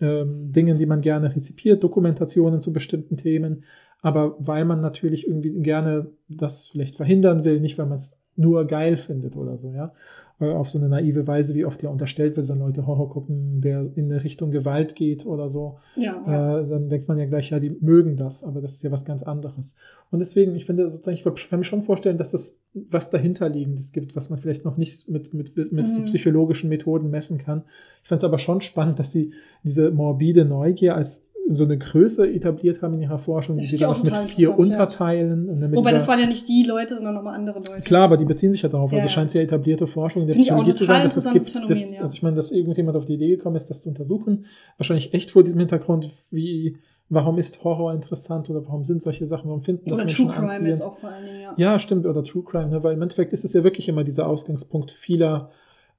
ähm, Dingen, die man gerne rezipiert, Dokumentationen zu bestimmten Themen. Aber weil man natürlich irgendwie gerne das vielleicht verhindern will, nicht weil man es nur geil findet oder so, ja. Äh, Auf so eine naive Weise, wie oft ja unterstellt wird, wenn Leute Horror gucken, der in eine Richtung Gewalt geht oder so Ja. ja. äh, dann denkt man ja gleich, ja, die mögen das, aber das ist ja was ganz anderes. Und deswegen, ich finde sozusagen, ich kann mir schon vorstellen, dass das was dahinterliegendes gibt, was man vielleicht noch nicht mit, mit, mit so Mhm. psychologischen Methoden messen kann. Ich fand es aber schon spannend, dass sie diese morbide Neugier als so eine Größe etabliert haben in ihrer Forschung, die sie ja dann auch mit vier ja. Unterteilen. Mit Wobei das waren ja nicht die Leute, sondern nochmal andere Leute. Klar, aber die beziehen sich ja darauf. Ja, also ja. scheint es ja etablierte Forschung in der Finde Psychologie zu sein, dass es gibt. Phänomen, ja. Also ich meine, dass irgendjemand auf die Idee gekommen ist, das zu untersuchen. Wahrscheinlich echt vor diesem Hintergrund, wie, warum ist Horror interessant oder warum sind solche Sachen, warum finden das Oder Menschen True Crime anziehend? jetzt auch vor allen Dingen, ja. Ja, stimmt, oder True Crime, ne? weil im Endeffekt ist es ja wirklich immer dieser Ausgangspunkt vieler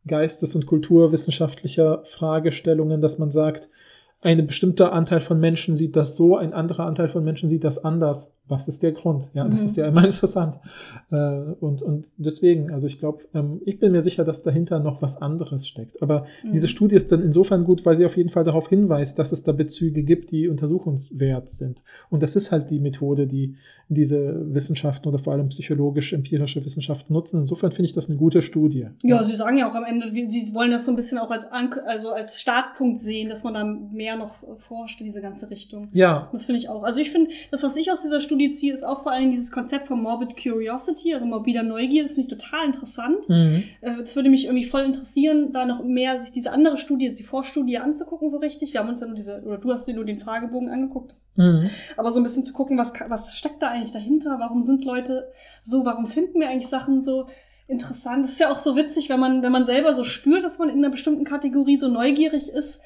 geistes- und kulturwissenschaftlicher Fragestellungen, dass man sagt, ein bestimmter Anteil von Menschen sieht das so, ein anderer Anteil von Menschen sieht das anders. Was ist der Grund? Ja, das Mhm. ist ja immer interessant. Äh, und, und deswegen, also ich glaube, ähm, ich bin mir sicher, dass dahinter noch was anderes steckt. Aber Mhm. diese Studie ist dann insofern gut, weil sie auf jeden Fall darauf hinweist, dass es da Bezüge gibt, die untersuchungswert sind. Und das ist halt die Methode, die diese Wissenschaften oder vor allem psychologisch-empirische Wissenschaften nutzen. Insofern finde ich das eine gute Studie. Ja, sie sagen ja auch am Ende, sie wollen das so ein bisschen auch als, Ank also als Startpunkt sehen, dass man da mehr noch forscht in diese ganze Richtung. Ja, Das finde ich auch. Also ich finde, das, was ich aus dieser Studie Ziehe, ist auch vor allem dieses Konzept von Morbid Curiosity, also morbider Neugier. Das finde ich total interessant. Mhm. Äh, Es würde mich irgendwie voll interessieren, da noch mehr sich diese andere Studie, die Vorstudie anzugucken, so richtig. Wir haben uns ja nur diese, oder du hast dir nur den Fragebogen angeguckt. Mhm. Aber so ein bisschen zu gucken, was, was steckt da eigentlich dahinter? Warum sind Leute so? Warum finden wir eigentlich Sachen so interessant? Das ist ja auch so witzig, wenn man, wenn man selber so spürt, dass man in einer bestimmten Kategorie so neugierig ist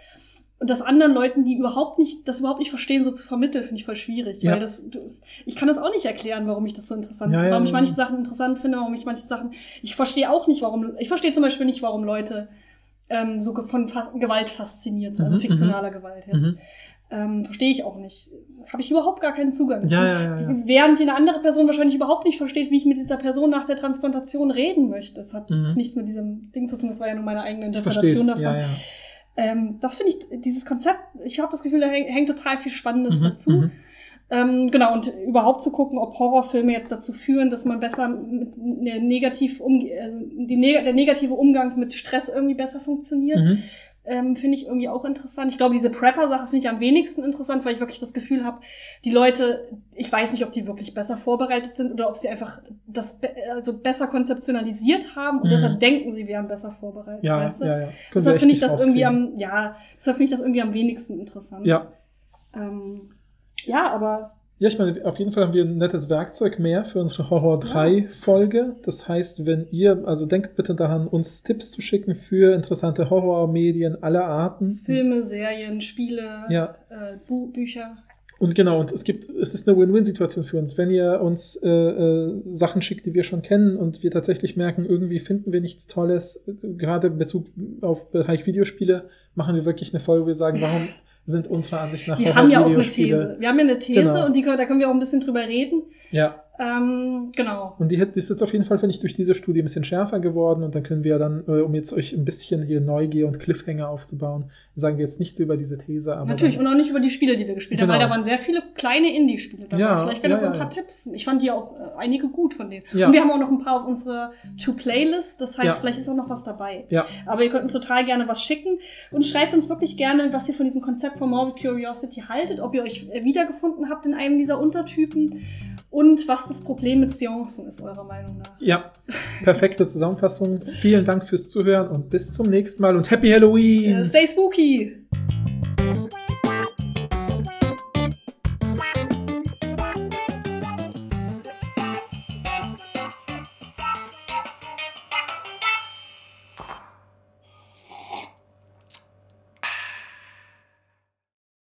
und das anderen Leuten, die überhaupt nicht, das überhaupt nicht verstehen, so zu vermitteln, finde ich voll schwierig. Ja. Weil das, ich kann das auch nicht erklären, warum ich das so interessant, Ja, ja, warum ich manche Sachen interessant finde, warum ich manche Sachen, ich verstehe auch nicht, warum, ich verstehe zum Beispiel nicht, warum Leute ähm, so von Fa Gewalt fasziniert sind, also Mhm, fiktionaler Gewalt jetzt. Mhm. Ähm, Verstehe ich auch nicht. Habe ich überhaupt gar keinen Zugang zu. ja, ja, ja. Während die eine andere Person wahrscheinlich überhaupt nicht versteht, wie ich mit dieser Person nach der Transplantation reden möchte. Das hat Mhm. nichts mit diesem Ding zu tun, das war ja nur meine eigene Interpretation davon. Ähm, das finde ich, dieses Konzept, ich habe das Gefühl, da häng- hängt total viel Spannendes Mhm, dazu. mhm. Ähm, genau, und überhaupt zu gucken, ob Horrorfilme jetzt dazu führen, dass man besser mit der negativ umge also die neg der negative Umgang mit Stress irgendwie besser funktioniert Mhm. Ähm, finde ich irgendwie auch interessant. Ich glaube, diese Prepper-Sache finde ich am wenigsten interessant, weil ich wirklich das Gefühl habe, die Leute, ich weiß nicht, ob die wirklich besser vorbereitet sind oder ob sie einfach das be also besser konzeptionalisiert haben und Mhm. deshalb denken, sie wären besser vorbereitet. Ja, weißt du? ja, ja. Wir Deshalb finde ich das irgendwie am, ja, deshalb finde ich das irgendwie am wenigsten interessant. Ja. Ähm, ja, aber Ja, ich meine, auf jeden Fall haben wir ein nettes Werkzeug mehr für unsere Horror 3 Folge. Das heißt, wenn ihr, also denkt bitte daran, uns Tipps zu schicken für interessante Horrormedien aller Arten. Filme, Serien, Spiele, Ja. äh, Bu Bücher. Und genau, und es gibt, es ist eine Win-Win-Situation für uns. Wenn ihr uns äh, äh, Sachen schickt, die wir schon kennen und wir tatsächlich merken, irgendwie finden wir nichts Tolles, gerade in Bezug auf Bereich Videospiele, machen wir wirklich eine Folge, wo wir sagen, warum sind unserer Ansicht nach Wir haben ja auch eine These. Wir haben ja eine These Genau. und die, da können wir auch ein bisschen drüber reden. Ja, Ähm, genau. Und die ist jetzt auf jeden Fall, finde ich, durch diese Studie ein bisschen schärfer geworden. Und dann können wir dann, äh, um jetzt euch ein bisschen hier Neugier und Cliffhanger aufzubauen, sagen wir jetzt nichts über diese These. Aber Natürlich, dann, und auch nicht über die Spiele, die wir gespielt haben, Genau. weil da waren sehr viele kleine Indie-Spiele dabei. Ja, Vielleicht wären das ja, so ein paar ja. Tipps. Ich fand die auch äh, einige gut von denen. Ja. Und wir haben auch noch ein paar auf unserer To-Playlist. Das heißt, Ja. vielleicht ist auch noch was dabei. ja, Aber ihr könnt uns total gerne was schicken und schreibt uns wirklich gerne, was ihr von diesem Konzept von Morbid Curiosity haltet, ob ihr euch wiedergefunden habt in einem dieser Untertypen und was das Problem mit Seancen ist, eurer Meinung nach. ja, perfekte Zusammenfassung. Vielen Dank fürs Zuhören und bis zum nächsten Mal und Happy Halloween! Stay spooky!